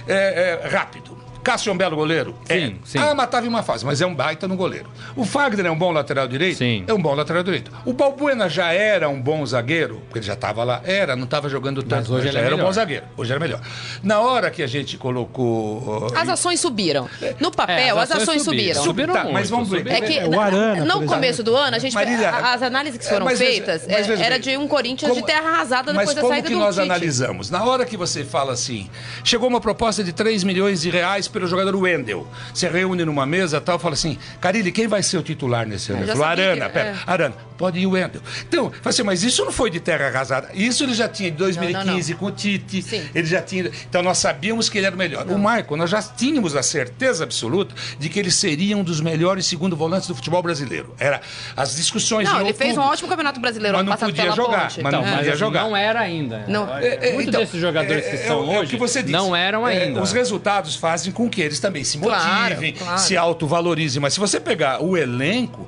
É, é, rápido. Cássio é um belo goleiro? Sim, é. sim. Ah, mas estava em uma fase, mas é um baita no goleiro. O Fagner é um bom lateral direito? Sim. É um bom lateral direito. O Balbuena já era um bom zagueiro? Porque ele já estava lá. Era, não estava jogando tanto. hoje ele já é era um melhor. bom zagueiro. Hoje era melhor. Na hora que a gente colocou... As ações subiram. No É, papel, as ações subiram. Subiram Tá, muito, mas vamos ver. subiram. É que É, o na- Arana, no começo do ano, a gente Marília, as análises que foram mas feitas mas é, era de um Corinthians como- de terra arrasada Mas depois da como saída que do nós Tite. analisamos? Na hora que você fala assim, chegou uma proposta de 3 milhões de reais pelo jogador Wendel. Você reúne numa mesa e tal, fala assim, Carilli, quem vai ser o titular nesse ano? Ele falou, sabia Arana, pera, é. Arana. Pode ir o Wendel. Então, falei assim, mas isso não foi de terra arrasada. Isso ele já tinha em 2015 com o Tite. Sim. Ele já tinha. Então nós sabíamos que ele era o melhor. O Maicon, nós já tínhamos a certeza absoluta de que ele seria um dos melhores segundo volantes do futebol brasileiro. Era as discussões Não, ele fez um ótimo campeonato brasileiro Mas não podia jogar, Ponte. mas não É. podia assim, jogar. Não era ainda. Não. É, é, Muitos então, desses jogadores é, que é, são é o- é o hoje que você disse. não eram É, ainda. os resultados fazem com que eles também se Claro, motivem, claro. se autovalorizem. Mas se você pegar o elenco,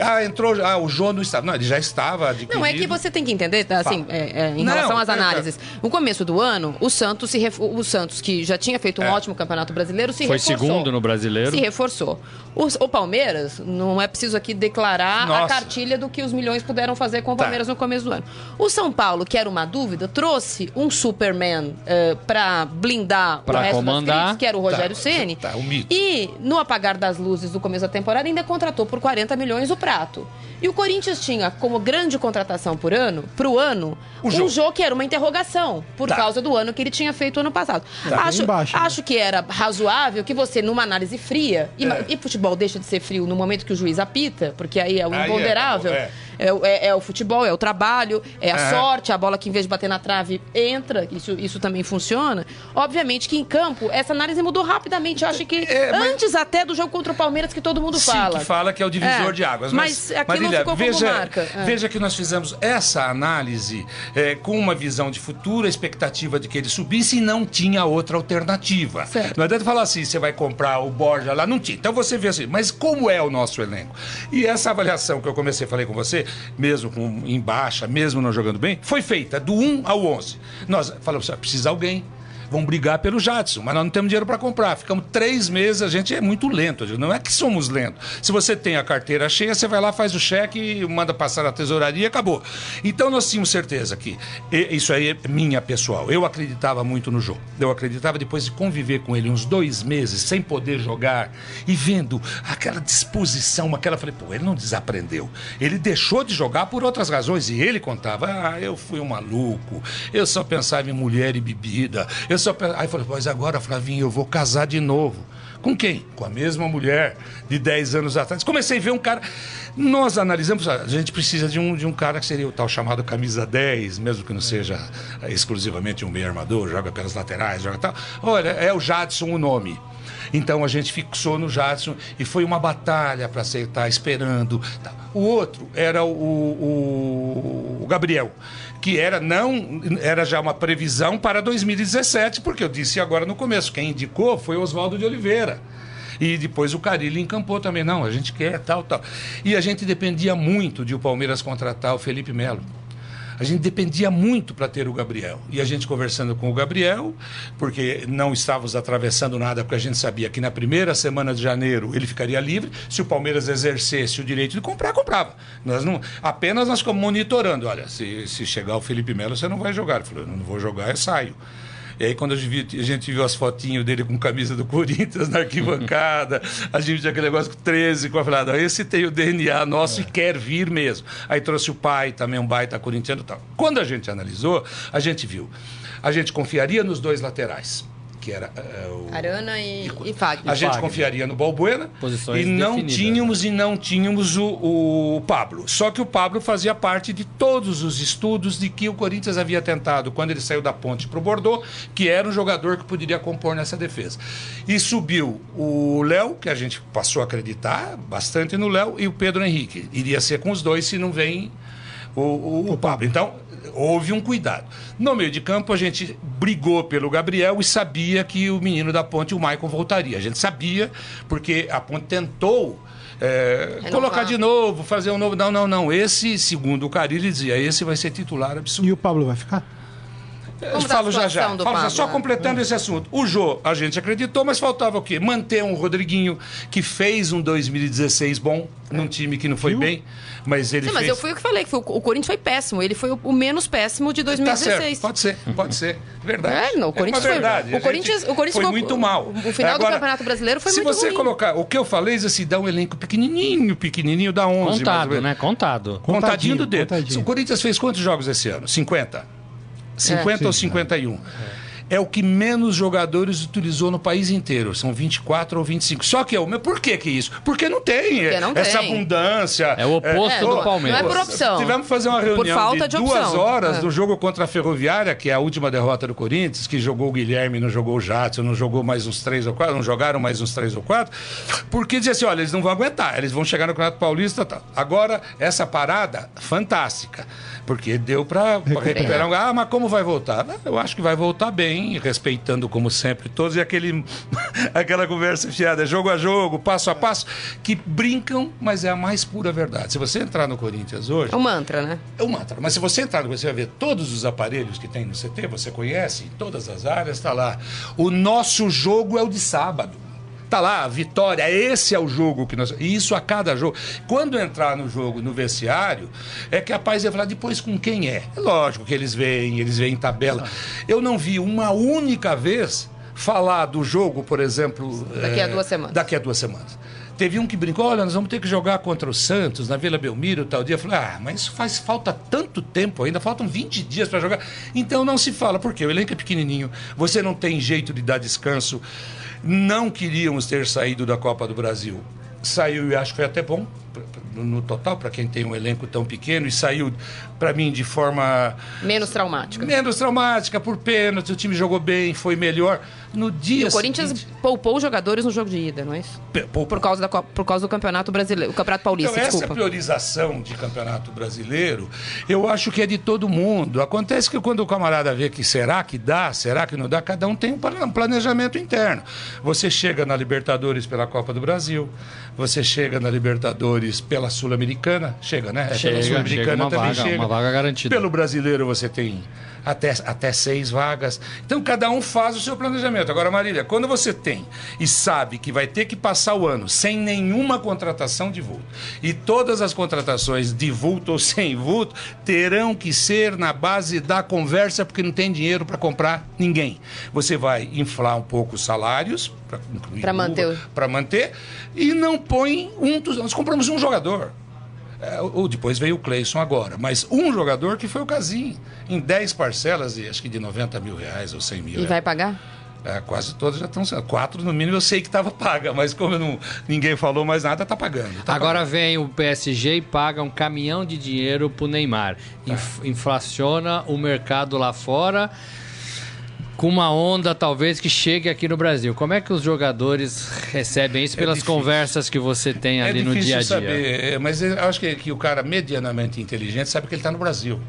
ah, entrou, ah, o Jô não estava. Não, ele já estava adquirido. Não, é que você tem que entender, tá, assim, é, é, em Não, relação às é, análises. No começo do ano, o Santos, se ref- o Santos que já tinha feito um É. ótimo campeonato brasileiro, se Foi reforçou. segundo no brasileiro. Se reforçou. O, o Palmeiras, não é preciso aqui declarar a Nossa. cartilha do que os milhões puderam fazer com o Tá. Palmeiras no começo do ano. O São Paulo, que era uma dúvida, trouxe um Superman eh, pra blindar Pra o resto comandar. das críticas, que era o Rogério Tá, Ceni. tá, mito. E no apagar das luzes do começo da temporada, ainda contratou por 40 milhões o prato. E o Corinthians tinha como grande contratação por ano, pro ano, O um Jô. jogo que era uma interrogação, por Tá. causa do ano que ele tinha feito ano passado. Tá. Acho, Bem baixo, né? acho que era razoável que você, numa análise fria, e, É. e futebol deixa de ser frio no momento que o juiz apita, porque aí é o é, imponderável. é. É, o- é- é o futebol, é o trabalho, é a É. sorte, a bola que em vez de bater na trave entra, isso, isso também funciona. Obviamente que em campo, essa análise mudou rapidamente. Eu acho que mas- antes até do jogo contra o Palmeiras, que todo mundo Sim, fala. que fala que é o divisor de águas. mas aquilo Marília, como veja. É. Veja que nós fizemos essa análise é, com uma visão de futuro, a expectativa de que ele subisse e não tinha outra alternativa. Certo. Não adianta falar assim, você vai comprar o Borja lá, não tinha. Então você vê assim, mas como é o nosso elenco? E essa avaliação que eu comecei, falei com você, mesmo com, em baixa, mesmo não jogando bem, foi feita do 1 ao 11. Nós falamos, assim, precisa alguém. Vão brigar pelo Jadson, mas nós não temos dinheiro para comprar. Ficamos três meses, a gente é muito lento. Não é que somos lentos. Se você tem a carteira cheia, você vai lá, faz o cheque, manda passar na tesouraria e acabou. Então nós tínhamos certeza que isso aí é minha pessoal. Eu acreditava muito no jogo. Eu acreditava depois de conviver com ele uns dois meses sem poder jogar e vendo aquela disposição, aquela. Falei, pô, ele não desaprendeu. Ele deixou de jogar por outras razões. E ele contava: ah, eu fui um maluco, eu só pensava em mulher e bebida. Eu pensava... Aí falei, mas agora, Flavinho, eu vou casar de novo. Com quem? Com a mesma mulher de 10 anos atrás. Comecei a ver um cara. Nós analisamos, a gente precisa de um, de um cara que seria o tal chamado camisa 10, mesmo que não seja eh, exclusivamente um meio armador, joga pelas laterais, joga tal. Olha, é o Jadson o nome. Então a gente fixou no Jadson e foi uma batalha para acertar, esperando. O outro era o, o- o Gabriel, que era não era já uma previsão para 2017, porque eu disse agora no começo, quem indicou foi Oswaldo de Oliveira. E depois o Carilli encampou também, não, a gente quer tal, tal. E a gente dependia muito de o Palmeiras contratar o Felipe Melo. A gente dependia muito para ter o Gabriel. E a gente conversando com o Gabriel, porque não estávamos atravessando nada, porque a gente sabia que na primeira semana de janeiro ele ficaria livre. Se o Palmeiras exercesse o direito de comprar, comprava. Nós não, apenas nós ficamos monitorando. Olha, se, se chegar o Felipe Melo, você não vai jogar. Ele falou, eu não vou jogar, eu saio. E aí, quando a gente, viu, a gente viu as fotinhos dele com camisa do Corinthians na arquibancada, a gente tinha aquele negócio com 13, com a falada, esse tem o DNA nosso e quer vir mesmo. Aí trouxe o pai, também um baita corintiano e tal. Quando a gente analisou, a gente viu. A gente confiaria nos dois laterais, que era eh, o Arana e, e Fagner. a gente Fagner. confiaria no Balbuena Posições e não definidas, tínhamos e não tínhamos o, o Pablo. Só que o Pablo fazia parte de todos os estudos de que o Corinthians havia tentado quando ele saiu da Ponte para o Bordeaux, que era um jogador que poderia compor nessa defesa. E subiu o Léo, que a gente passou a acreditar bastante no Léo, e o Pedro Henrique. Iria ser com os dois se não vem o, o, o Pablo. Então, houve um cuidado. No meio de campo, a gente brigou pelo Gabriel e sabia que o menino da ponte, o Maicon, voltaria. A gente sabia, porque a ponte tentou. é, colocar de novo, fazer um novo. Não, não, não. Esse, segundo o Carilli, dizia, esse vai ser titular absoluto. E o Pablo vai ficar? Como tá falo já já. Falo já, só né? completando esse assunto. O Jô, a gente acreditou, mas faltava o quê? Manter um Rodriguinho que fez um 2016 bom, num time que não foi Viu? bem, mas ele Sim, mas fez. eu fui o que falei, que foi, o o Corinthians foi péssimo. Ele foi o, o menos péssimo de Tá 2016. certo, pode ser, pode ser. Verdade. É, não, o Corinthians uma foi- verdade. o A Corinthians- o Corinthians foi ficou- muito mal. o final do Campeonato Brasileiro foi se muito você ruim. colocar, o que eu falei, assim, dá um elenco pequenininho, pequenininho, dá 11. mais ou Contado, menos. né? Contado. Contadinho, Contadinho, do dedo. contadinho. O Corinthians fez quantos jogos esse ano? 50? 50 É. ou Sim, 51? é o que menos jogadores utilizou no país inteiro. São 24 ou 25. Só que, mas por que que isso? Porque não tem Porque não essa tem. abundância. É o oposto É, do Palmeiras. não é por opção. Tivemos que fazer uma reunião Por falta de, de duas horas É. do jogo contra a Ferroviária, que é a última derrota do Corinthians, que jogou o Guilherme, não jogou o Jadson, não jogou mais uns três ou quatro, não jogaram mais uns três ou quatro, porque dizia assim, olha, eles não vão aguentar, eles vão chegar no Campeonato Paulista. Tá. Agora, essa parada, fantástica, porque deu para recuperar. Ah, mas como vai voltar? Ah, Eu acho que vai voltar bem, respeitando como sempre todos, e aquele, aquela conversa fiada, jogo a jogo, passo a passo, que brincam, mas é a mais pura verdade. Se você entrar no Corinthians hoje, É um mantra, né? é um mantra. Mas se você entrar, você vai ver todos os aparelhos que tem no CT, você conhece, em todas as áreas, está lá. O nosso jogo é o de sábado. Tá lá, a vitória, esse é o jogo que nós. E isso a cada jogo. Quando entrar no jogo, no vestiário, é capaz de falar depois com quem é. É lógico que eles veem, eles veem tabela. Eu não vi uma única vez falar do jogo, por exemplo. Daqui a eh, duas semanas. Daqui a duas semanas. Teve um que brincou, olha, nós vamos ter que jogar contra o Santos na Vila Belmiro tal dia. Eu falei, ah, mas isso faz falta tanto tempo ainda, faltam 20 dias para jogar. Então não se fala, porque o elenco é pequenininho, você não tem jeito de dar descanso. Não queríamos ter saído da Copa do Brasil. Saiu e acho que foi até bom no total para quem tem um elenco tão pequeno e saiu para mim de forma Menos traumática. menos traumática por pênalti, o time jogou bem, foi melhor. No dia E o Corinthians seguinte, poupou os jogadores no jogo de ida, não é isso? poupou. Por causa, da, por causa do Campeonato Brasileiro, o Campeonato Paulista, Então, essa desculpa. priorização de campeonato brasileiro, eu acho que é de todo mundo. Acontece que quando o camarada vê que será que dá, será que não dá, cada um tem um planejamento interno. Você chega na Libertadores pela Copa do Brasil, você chega na Libertadores pela Sul-Americana, chega, né? É, Chega, pela chega Sul-Americana também vaga, chega. uma vaga garantida. Pelo brasileiro você tem até, até seis vagas. Então cada um faz o seu planejamento. Agora, Marília, quando você tem e sabe que vai ter que passar o ano sem nenhuma contratação de vulto, e todas as contratações de vulto ou sem vulto terão que ser na base da conversa, porque não tem dinheiro para comprar ninguém. Você vai inflar um pouco os salários para Pra manter o- para manter e não põe um dos. Nós compramos um jogador. É, ou depois veio o Cleison agora, mas um jogador que foi o Casim, em 10 parcelas, de, acho que de 90 mil reais ou 100 mil. E vai pagar? É, quase todas já estão sendo. Quatro, no mínimo, eu sei que estava paga, mas como não, ninguém falou mais nada, está pagando. tá Agora vem o PSG e paga um caminhão de dinheiro pro Neymar. Inf- inflaciona o mercado lá fora com uma onda talvez que chegue aqui no Brasil. Como é que os jogadores recebem isso É pelas difícil. conversas que você tem É ali no dia a dia? saber, é, mas eu acho que, que o cara medianamente inteligente sabe que ele está no Brasil.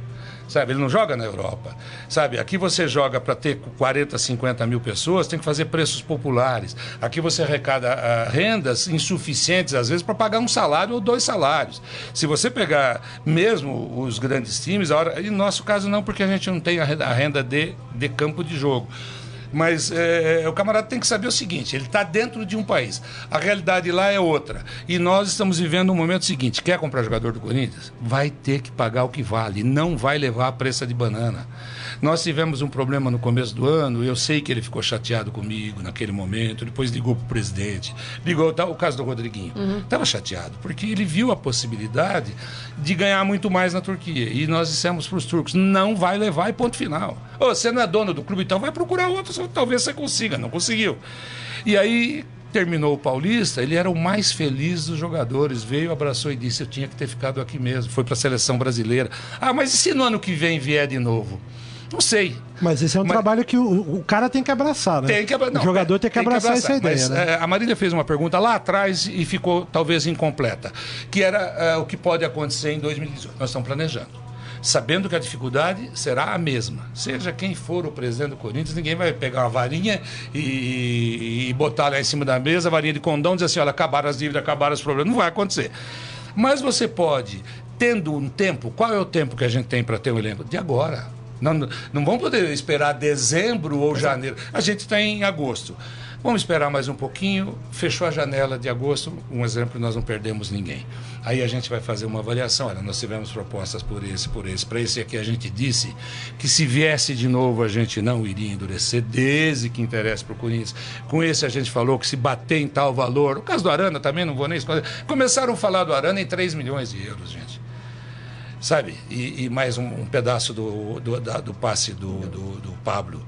Sabe, ele não joga na Europa. Sabe, aqui você joga para ter 40, 50 mil pessoas, tem que fazer preços populares. Aqui você arrecada ah, rendas insuficientes, às vezes, para pagar um salário ou dois salários. Se você pegar mesmo os grandes times, a hora, e no nosso caso não, porque a gente não tem a renda de, de campo de jogo. Mas é, o camarada tem que saber o seguinte: ele está dentro de um país. A realidade lá é outra. E nós estamos vivendo um momento seguinte: quer comprar jogador do Corinthians? Vai ter que pagar o que vale. Não vai levar a pressa de banana. Nós tivemos um problema no começo do ano, eu sei que ele ficou chateado comigo naquele momento, depois ligou para o presidente, ligou tá, o caso do Rodriguinho. Estava chateado, porque ele viu a possibilidade de ganhar muito mais na Turquia. E nós dissemos para os turcos: não vai levar e ponto final. Ô, você não é dono do clube, então vai procurar outro, talvez você consiga. Não conseguiu. E aí terminou o Paulista, ele era o mais feliz dos jogadores. Veio, abraçou e disse: Eu tinha que ter ficado aqui mesmo. Foi para a seleção brasileira. Ah, mas e se no ano que vem vier de novo? Não sei. Mas esse é um Mas- trabalho que o, o cara tem que abraçar, né? Tem que abra- não, o jogador é, tem que abraçar, essa ideia, Mas, né? é, a Marília fez uma pergunta lá atrás e ficou talvez incompleta, que era é, o que pode acontecer em 2018. Nós estamos planejando. Sabendo que a dificuldade será a mesma. Seja quem for o presidente do Corinthians, ninguém vai pegar uma varinha e, e botar lá em cima da mesa, varinha de condão, dizer assim: olha, acabaram as dívidas, acabaram os problemas. Não vai acontecer. Mas você pode, tendo um tempo, qual é o tempo que a gente tem para ter um elenco? De agora. Não, não vamos poder esperar dezembro ou janeiro. A gente está em agosto. Vamos esperar mais um pouquinho. Fechou a janela de agosto. Um exemplo, nós não perdemos ninguém. Aí a gente vai fazer uma avaliação. Olha, nós tivemos propostas por esse, por esse. Para esse aqui a gente disse que se viesse de novo a gente não iria endurecer, desde que interesse para o Corinthians. Com esse a gente falou que se bater em tal valor. O caso do Arana também, não vou nem esconder. Começaram a falar do Arana em 3 milhões de euros, gente sabe? E, e mais um, um pedaço do, do, da- do passe do, do, do Pablo.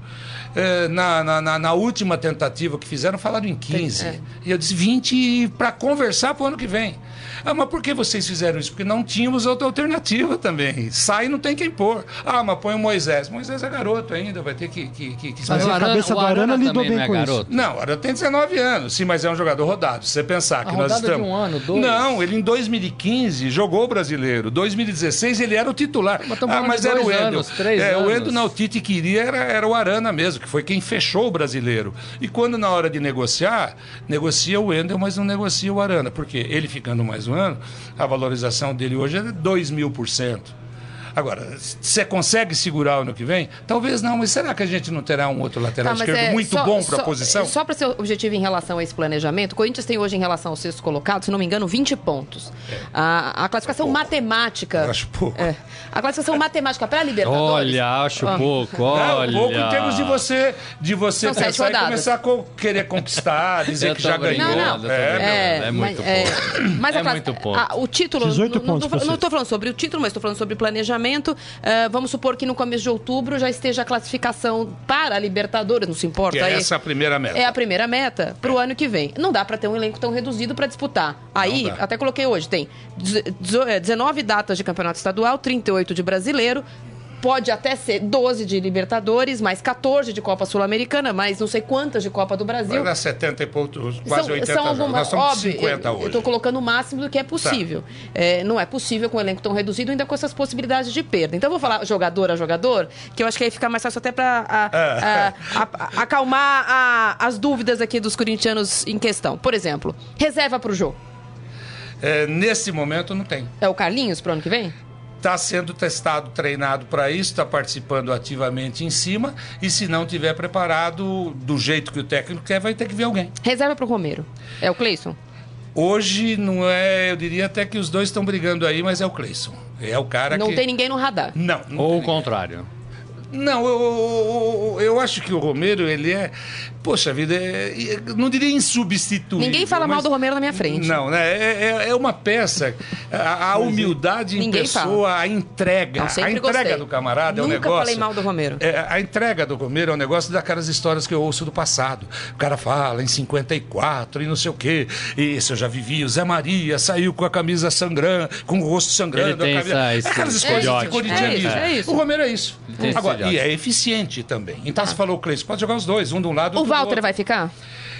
Eh, na, na, na- na última tentativa que fizeram, falaram em 15. é. E eu disse 20 para conversar para o ano que vem. Ah, mas por que vocês fizeram isso? Porque não tínhamos outra alternativa também. Sai não tem quem pôr. Ah, mas põe o Moisés. Moisés é garoto ainda, vai ter que, que, que, que Mas o a cabeça o do Arana lidou também bem não é com isso. garoto. não, agora tem 19 anos, sim, mas é um jogador rodado. Se você pensar que nós rodado de estamos. um ano, dois? Não, ele em 2015 jogou o brasileiro. 2016 ele era o titular. Mas ah, mas era o Wendel. anos, três é, o anos. Wendel não, o Tite queria era, era o Arana mesmo, que foi quem fechou o brasileiro. E quando na hora de negociar, negocia o Wendel, mas não negocia o Arana. Porque ele ficando mais um ano, a valorização dele hoje é 2 mil por cento. Agora, você consegue segurar o ano que vem? Talvez não, mas será que a gente não terá um outro lateral Tá, esquerdo é muito só- bom para a posição? Só para ser objetivo em relação a esse planejamento, o Corinthians tem hoje, em relação ao sexto colocado, se não me engano, 20 pontos. A, a classificação matemática. Eu acho pouco. É, a classificação matemática para a Libertadores. Olha, acho Ó. pouco, Não, olha. um pouco em termos de você, de você pensar e começar a co- querer conquistar, dizer Eu que já ganhou. eu tô É, brincando. meu. É muito mas, é, mas a É classe- muito pouco. a- o título. 18 não- não, pontos não estou falando sobre o título, mas estou falando sobre planejamento. Ah, vamos supor que no começo de outubro já esteja a classificação para a Libertadores, não se importa. Que é aí. essa a primeira meta. É a primeira meta para o ano que vem. Não dá para ter um elenco tão reduzido para disputar. Aí, até coloquei hoje, tem deze- dezo- é, 19 datas de campeonato estadual, 38 de brasileiro. Pode até ser 12 de Libertadores, mais 14 de Copa Sul-Americana, mais não sei quantas de Copa do Brasil. Vai dar 70 e poucos, quase São, 80 são jogos. algumas, Nós estamos óbvio, 50 eu, hoje. Tá. eu tô colocando o máximo do que é possível. É, não é possível com um elenco tão reduzido, ainda com essas possibilidades de perda. Então eu vou falar jogador a jogador, que eu acho que aí fica mais fácil até para É. acalmar as dúvidas aqui dos corintianos em questão. Por exemplo, reserva para o jogo. É, nesse momento não tem. É o Carlinhos pro ano que vem? Está sendo testado, treinado para isso, está participando ativamente em cima. E se não tiver preparado do jeito que o técnico quer, vai ter que ver alguém. Reserva para o Romero. É o Cleison? Hoje não é, eu diria até que os dois estão brigando aí, mas é o Cleison. É o cara Não que. tem ninguém no radar. Não, não Ou o contrário. Não, eu, eu, eu- eu acho que o Romero, ele é. Poxa vida, é, é- não diria insubstituível. Ninguém fala mal mas- do Romero na minha frente. Não, né? É, é- é uma peça. A, a humildade em Ninguém pessoa, a entrega. Não, a entrega gostei. do camarada é um Nunca negócio. falei mal do Romero. É, a entrega do Romero é um negócio daquelas histórias que eu ouço do passado. O cara fala em 54 e não sei o quê. Isso eu já vivi. O Zé Maria saiu com a camisa sangrando, com o rosto sangrando. Ele tem essa- esse Aquelas coisas de corintianismo. É isso, é isso. O Romero é isso. Agora, e é eficiente também. Então você falou, Cleiton, pode jogar os dois, um de um lado e O outro Walter vai ficar?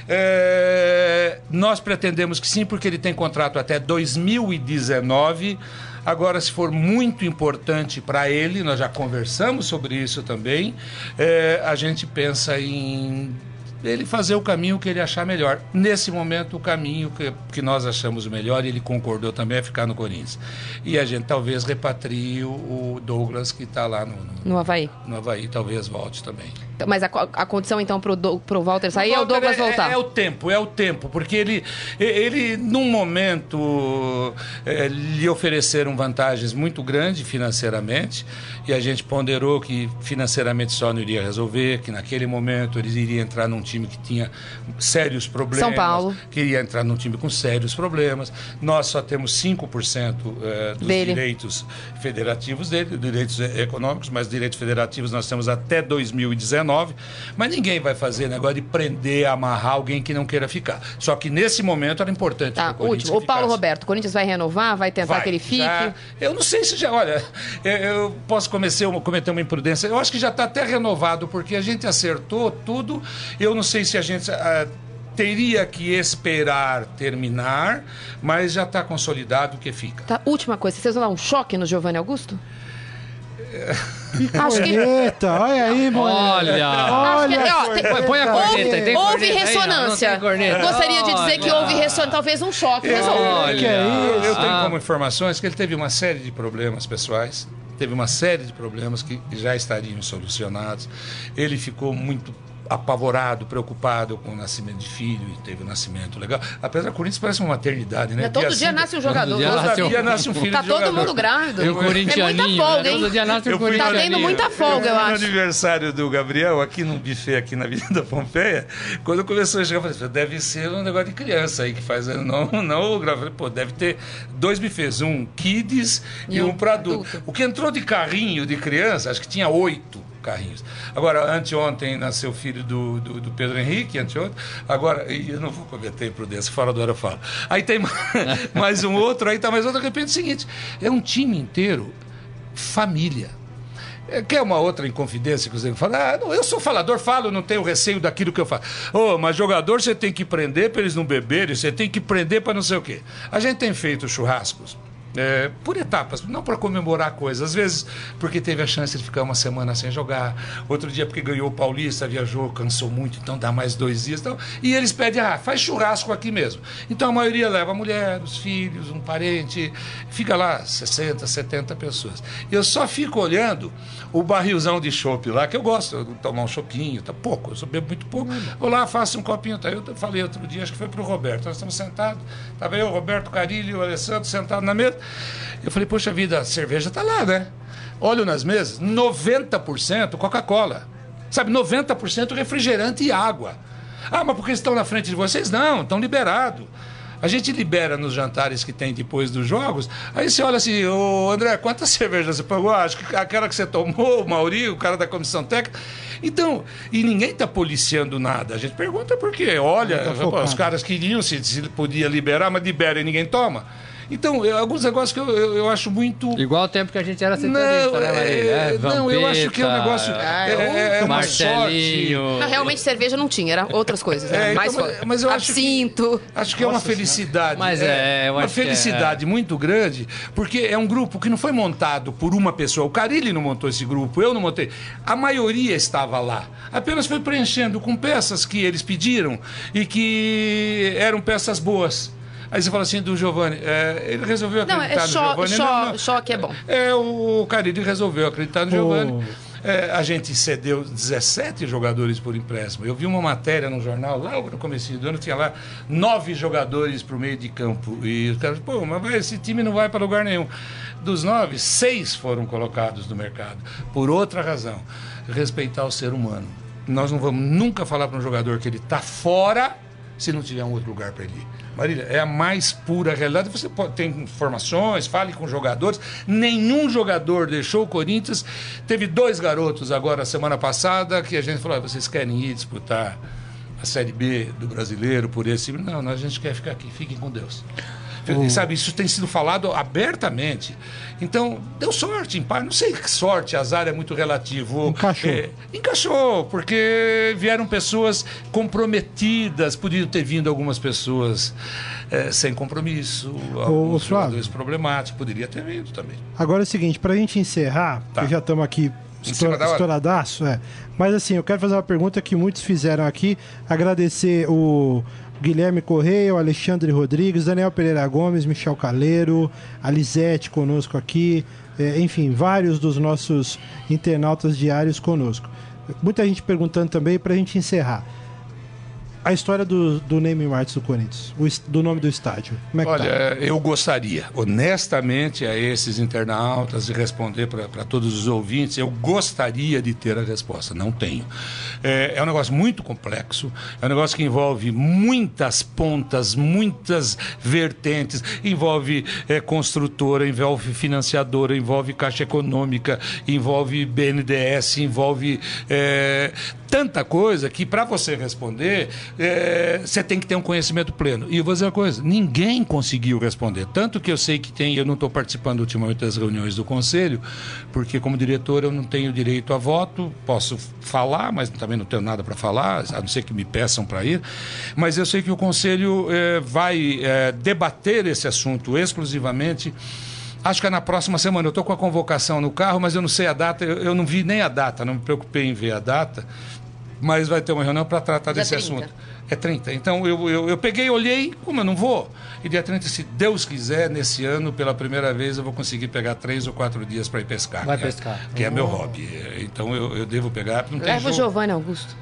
É, nós pretendemos que sim, porque ele tem contrato até 2019. Agora, se for muito importante para ele, nós já conversamos sobre isso também, é, a gente pensa em ele fazer o caminho que ele achar melhor. Nesse momento, o caminho que, que nós achamos melhor, ele concordou também, é ficar no Corinthians. E a gente talvez repatrie o, o Douglas, que está lá no, no, No Havaí. no Havaí, talvez volte também. Então, Mas a, a condição, então, Do, pro Walter sair é o Walter Douglas é- voltar. É, o tempo, é o tempo, porque ele, ele num momento, é, lhe ofereceram vantagens muito grandes financeiramente, e a gente ponderou que financeiramente só não iria resolver, que naquele momento ele iria entrar num time que tinha sérios problemas. São Paulo. Que iria entrar num time com sérios problemas. Nós só temos 5% é, dos Dele. direitos federativos dele, direitos econômicos, mas direitos federativos nós temos até 2019. Mas ninguém vai fazer negócio de prender, amarrar alguém que não queira ficar. Só que nesse momento era importante. Tá, último. O Paulo. Roberto, o Corinthians vai renovar? Vai tentar Vai, que ele fique? já- eu não sei se já. Olha, eu, eu posso cometer uma, cometer uma imprudência. Eu acho que já está até renovado, porque a gente acertou tudo. Eu não sei se a gente. ah, Teria que esperar terminar, mas já está consolidado que fica. Tá, última coisa. Vocês vão dar um choque no Giovanni Augusto? Que Acho que- corneta, olha aí, mano. Olha. Acho que- Olha, ó, tem- Põe, a corneta aí. Tem houve corneta aí? Não ressonância. tem corneta. Gostaria de dizer que houve ressonância. Talvez um choque. resolve. Olha. Que é isso? Eu tenho Ah. como informações que ele teve uma série de problemas pessoais, teve uma série de problemas que já estariam solucionados. Ele ficou muito apavorado, preocupado com o nascimento de filho, e teve um nascimento legal. Apesar que o Corinthians parece uma maternidade, né? Todo dia cinco- nasce um jogador. Todo dia Todo- nasce um- dia nasce um filho Tá de todo jogador. mundo grávido. Um É muita folga, né? hein? Todo dia nasce um Eu fui no- Tá tendo muita folga, eu no acho. aniversário do Gabriel, aqui num buffet aqui na Avenida Pompeia, quando começou a chegar, eu falei, assim, deve ser um negócio de criança aí que faz. Não, não, eu falei, pô, deve ter dois buffets, um kids e, E um um para adulto. adulto. O que entrou de carrinho de criança, acho que tinha oito. Carrinhos. Agora, anteontem nasceu filho do, do, do Pedro Henrique, anteontem. Agora, eu não vou cometer imprudência, fora do hora eu falo. Aí tem mais um outro, aí tá mais outro. De repente é o seguinte: é um time inteiro, família. É, Quer uma outra inconfidência que você fala? Ah, não, eu sou falador, falo, não tenho receio daquilo que eu falo. Ô, mas jogador você tem que prender para eles não beberem, você tem que prender para não sei o quê. A gente tem feito churrascos. É, por etapas, não para comemorar coisas. Às vezes, porque teve a chance de ficar uma semana sem jogar. Outro dia, porque ganhou o Paulista, viajou, cansou muito, então dá mais dois dias. Então, e eles pedem, ah, faz churrasco aqui mesmo. Então a maioria leva a mulher, os filhos, um parente. Fica lá 60, 70 pessoas. Eu só fico olhando o barrilzão de chopp lá, que eu gosto de tomar um chopinho, tá pouco, eu bebo muito pouco. Vou lá, faço um copinho. Tá? Eu falei outro dia, acho que foi pro Roberto. Nós estamos sentados, estava eu, o Roberto Carilho, o Alessandro sentado na mesa. Eu falei, poxa vida, a cerveja tá lá, né? Olho nas mesas, 90% Coca-Cola. Sabe, 90% refrigerante e água. Ah, mas porque estão na frente de vocês? Não, estão liberados. A gente libera nos jantares que tem depois dos jogos. Aí você olha assim, ô André, quantas cervejas você pagou? Ah, acho que aquela que você tomou, o Mauri, o cara da comissão técnica. Então, e ninguém está policiando nada. A gente pergunta por quê. Olha, Tá os caras queriam se, se podia liberar, mas libera e ninguém toma. Então, eu- alguns negócios que eu, eu, eu acho muito. Igual o tempo que a gente era setorista, Não, né, Marília? é, É, não, eu acho que é um negócio. Ah, é, é, é uma Marcelinho. Não, realmente cerveja não tinha, era outras coisas. É, Né? então, Mais mas- fora. mas eu acho que- Absinto. Acho que é uma felicidade. Mas é, eu uma acho que é- felicidade muito grande, porque é um grupo que não foi montado por uma pessoa. O Carilli não montou esse grupo, eu não montei. A maioria estava lá. Apenas foi preenchendo com peças que eles pediram e que eram peças boas. Aí você fala assim do Giovanni, é, ele resolveu Não, acreditar é no Giovanni. só, não, não. só que é bom. É, o Carilli resolveu acreditar no Ô. Giovanni. É, a gente cedeu 17 jogadores por empréstimo. Eu vi uma matéria no jornal, lá no começo do ano, tinha lá nove jogadores para o meio de campo. E os caras, pô, mas vai, esse time não vai para lugar nenhum. Dos nove, seis foram colocados no mercado. Por outra razão, respeitar o ser humano. Nós não vamos nunca falar para um jogador que ele está fora se não tiver um outro lugar para ele ir. Marília, é a mais pura realidade. Você pode, tem informações, fale com jogadores. Nenhum jogador deixou o Corinthians. Teve dois garotos agora, semana passada, que a gente falou: ah, vocês querem ir disputar a Série B do brasileiro por esse. Não, não, a gente quer ficar aqui, fiquem com Deus. Sabe, isso tem sido falado abertamente. Então, deu sorte, em par. Não sei que sorte, azar é muito relativo. Encaixou. É, encaixou, porque vieram pessoas comprometidas, podiam ter vindo algumas pessoas eh, sem compromisso, alguns jogadores problemáticos, poderia ter vindo também. Agora é o seguinte, pra gente encerrar, Tá. já estamos aqui estoura- estouradaço, é. Mas assim, eu quero fazer uma pergunta que muitos fizeram aqui. Agradecer o Guilherme Correia, Alexandre Rodrigues, Daniel Pereira Gomes, Michel Caleiro, a Lisete conosco aqui, é, enfim, vários dos nossos internautas diários conosco. Muita gente perguntando também pra gente encerrar. A história do, do rights do Corinthians, o do nome do estádio. Como é que Olha, tá? eu gostaria, honestamente, a esses internautas, de responder para todos os ouvintes, eu gostaria de ter a resposta. Não tenho. É, é um negócio muito complexo, é um negócio que envolve muitas pontas, muitas vertentes, envolve é, construtora, envolve financiadora, envolve caixa econômica, envolve BNDES, envolve é, tanta coisa que, para você responder, é, você tem que ter um conhecimento pleno. E eu vou dizer uma coisa: ninguém conseguiu responder. Tanto que eu sei que tem, eu não estou participando ultimamente das reuniões do conselho, porque, como diretor, eu não tenho direito a voto, posso falar, mas também não tenho nada para falar, a não ser que me peçam para ir. Mas eu sei que o conselho é, vai é, debater esse assunto exclusivamente. Acho que é na próxima semana. Eu estou com a convocação no carro, mas eu não sei a data. Eu, eu não vi nem a data, não me preocupei em ver a data. Mas vai ter uma reunião para tratar Dia desse 30. assunto. É 30. Então eu, eu, eu peguei, olhei, como eu não vou. E dia 30, se Deus quiser, nesse ano, pela primeira vez, eu vou conseguir pegar três ou quatro dias para ir pescar. Vai que é- pescar. que é meu hobby. É, Então eu, eu devo pegar. Não tem Leva o. Giovanni Augusto.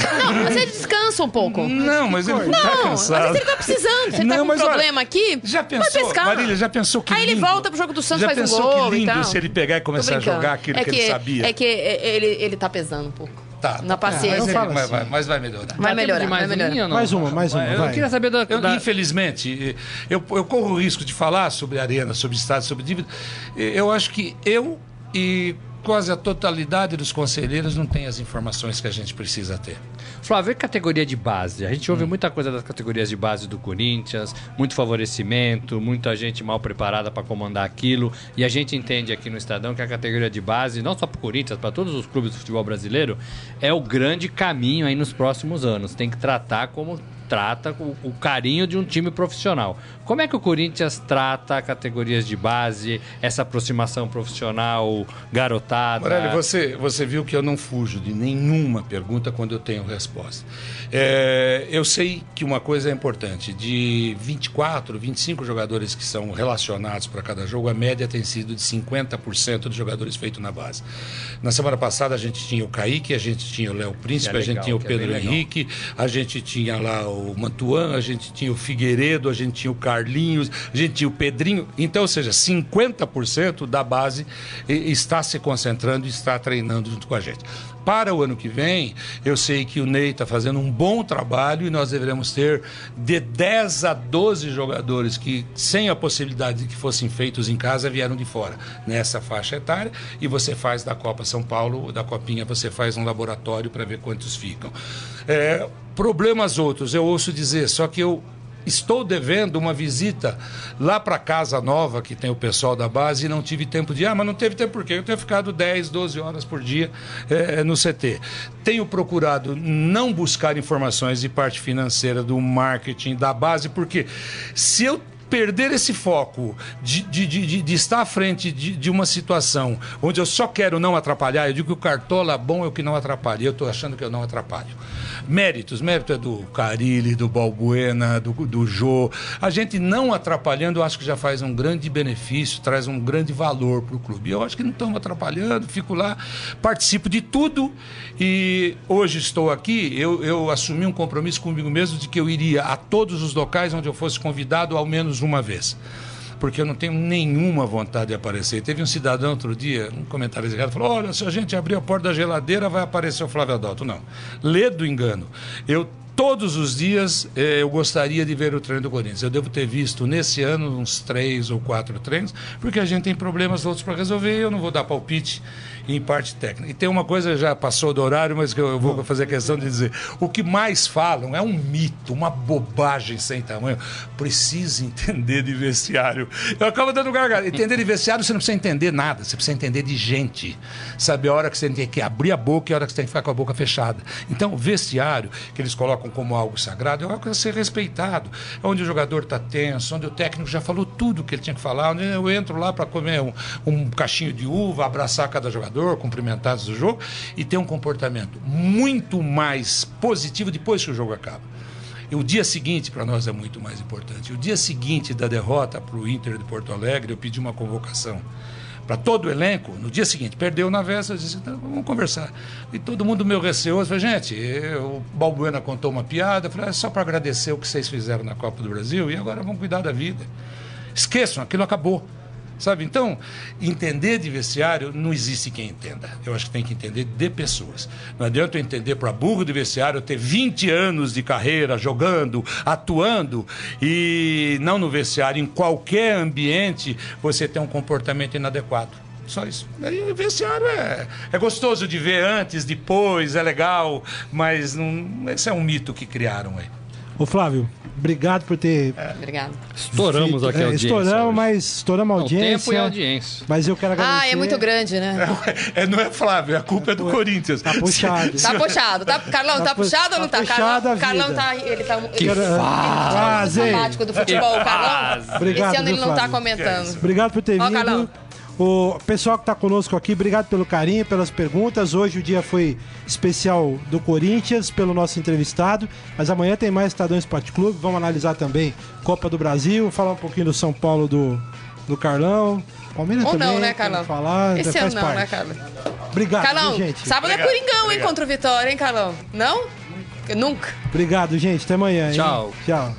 Não, mas ele descansa um pouco. Não, mas ele não está Não, às cansado. vezes ele tá precisando. Se ele Não, tá com um mas olha, problema aqui, Já vai pensou, pescar. Marília, já pensou que Aí ele lindo? volta pro jogo do Santos, Já faz um pensou gol que e lindo tal. se ele pegar e começar a jogar aquilo é que, que, ele sabia? É que ele, ele tá pesando um pouco. Tá, Na tá. paciência. Mas, assim. vai, mas vai melhorar. Vai melhorar, vai melhorar. ou não? Mais uma, mais uma, Eu vai. queria saber da, Eu, da- Infelizmente, eu, eu corro o risco de falar sobre arena, sobre estado, sobre dívida. Eu acho que eu e quase a totalidade dos conselheiros não tem as informações que a gente precisa ter. Flávio, e categoria de base? A gente ouve Hum. muita coisa das categorias de base do Corinthians, muito favorecimento, muita gente mal preparada para comandar aquilo. E a gente entende aqui no Estadão que a categoria de base, não só para o Corinthians, para todos os clubes do futebol brasileiro, é o grande caminho aí nos próximos anos. Tem que tratar como trata o, o carinho de um time profissional. Como é que o Corinthians trata categorias de base, essa aproximação profissional, garotada? Morelli, você, você viu que eu não fujo de nenhuma pergunta quando eu tenho resposta. É, eu sei que uma coisa é importante: de 24, 25 jogadores que são relacionados para cada jogo, a média tem sido de 50% dos jogadores feitos na base. Na semana passada a gente tinha o Kaique, a gente tinha o Léo Príncipe, é a gente legal, tinha o é Pedro legal. Henrique, a gente tinha lá o Mantuan, a gente tinha o Figueiredo, a gente tinha o Carlinhos, a gente tinha o Pedrinho. Então, ou seja, 50% da base está se concentrando e está treinando junto com a gente. Para o ano que vem, eu sei que o Ney está fazendo um bom trabalho e nós deveremos ter de 10 a 12 jogadores que, sem a possibilidade de que fossem feitos em casa, vieram de fora nessa faixa etária. E você faz da Copa São Paulo, da Copinha, você faz um laboratório para ver quantos ficam. É, problemas outros, eu ouço dizer, só que eu Estou devendo uma visita lá para Casa Nova, que tem o pessoal da base, e não tive tempo de. Ah, mas não teve tempo por quê? Eu tenho ficado 10, 12 horas por dia eh, no CT. Tenho procurado não buscar informações de parte financeira do marketing da base, porque se eu perder esse foco de, de, de, de- estar à frente de, de uma situação onde eu só quero não atrapalhar, eu digo que o cartola bom é o que não atrapalha, eu estou achando que eu não atrapalho. Méritos, mérito é do Carilli, do Balbuena, do, do Jô. A gente não atrapalhando, eu acho que já faz um grande benefício, traz um grande valor para o clube. Eu acho que não estamos atrapalhando, fico lá, participo de tudo e hoje estou aqui, eu, eu assumi um compromisso comigo mesmo de que eu iria a todos os locais onde eu fosse convidado ao menos uma vez. Porque eu não tenho nenhuma vontade de aparecer. Teve um cidadão outro dia, um comentário errado, falou: Olha, se a gente abrir a porta da geladeira, vai aparecer o Flávio Adalto. Não. Lê do engano. Eu todos os dias eh, eu gostaria de ver o treino do Corinthians. Eu devo ter visto nesse ano uns três ou quatro treinos, porque a gente tem problemas outros para resolver e eu não vou dar palpite em parte técnica. E tem uma coisa, já passou do horário, mas que eu vou fazer questão de dizer. O que mais falam é um mito, uma bobagem sem tamanho. Precisa entender de vestiário. Eu acabo dando gargalo. Entender de vestiário, você não precisa entender nada, você precisa entender de gente. Sabe a hora que você tem que abrir a boca e a hora que você tem que ficar com a boca fechada. Então, vestiário, que eles colocam como algo sagrado, é algo a ser respeitado. É onde o jogador está tenso, onde o técnico já falou tudo que ele tinha que falar, onde eu entro lá para comer um, um cachinho de uva, abraçar cada jogador, cumprimentar antes do jogo e ter um comportamento muito mais positivo depois que o jogo acaba. E o dia seguinte para nós é muito mais importante. O dia seguinte da derrota para o Inter de Porto Alegre, eu pedi uma convocação para todo o elenco. No dia seguinte, perdeu na véspera, eu disse, então, vamos conversar. E todo mundo meio receoso, falei, gente, o Balbuena contou uma piada, falei, é só para agradecer o que vocês fizeram na Copa do Brasil e agora vamos cuidar da vida. Esqueçam, aquilo acabou. Sabe? Então, entender de vestiário não existe quem entenda. Eu acho que tem que entender de pessoas. Não adianta eu entender para burro de vestiário ter 20 anos de carreira jogando, atuando e não no vestiário, em qualquer ambiente você tem um comportamento inadequado. Só isso. Aí o vestiário é, é gostoso de ver antes, depois, é legal, mas não, esse é um mito que criaram aí. Ô Flávio, obrigado por ter. Obrigada. Estouramos aqui a É, audiência. estouramos, mas estouramos a audiência. tempo e audiência. Mas eu quero agradecer. Ah, é muito grande, né? É, não é Flávio, a culpa é do Corinthians. Tá puxado. Tá puxado. Tá, Carlão, tá, Tá pu- puxado ou não tá tá? puxada a Carlão, vida. Carlão tá. Ele tá. Ele Quero- tá Ah, Zé. fanático do futebol, Carlão. Obrigado, Esse ano ele não tá comentando. Obrigado por ter Ó, vindo. O pessoal que está conosco aqui, obrigado pelo carinho, pelas perguntas. Hoje o dia foi especial do Corinthians, pelo nosso entrevistado. Mas amanhã tem mais Estadão Esporte Clube. Vamos analisar também Copa do Brasil, falar um pouquinho do São Paulo do, do Carlão. Palmeiras Ou também. não, né, Carlão? Falar, Esse faz ano não, parte. né, Carlão? Obrigado, Carlão, viu, gente. sábado é Coringão, hein, contra o Vitória, hein, Carlão? Não? Nunca. Obrigado, gente. Até amanhã. hein? Tchau. Tchau.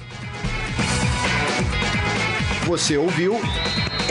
Você ouviu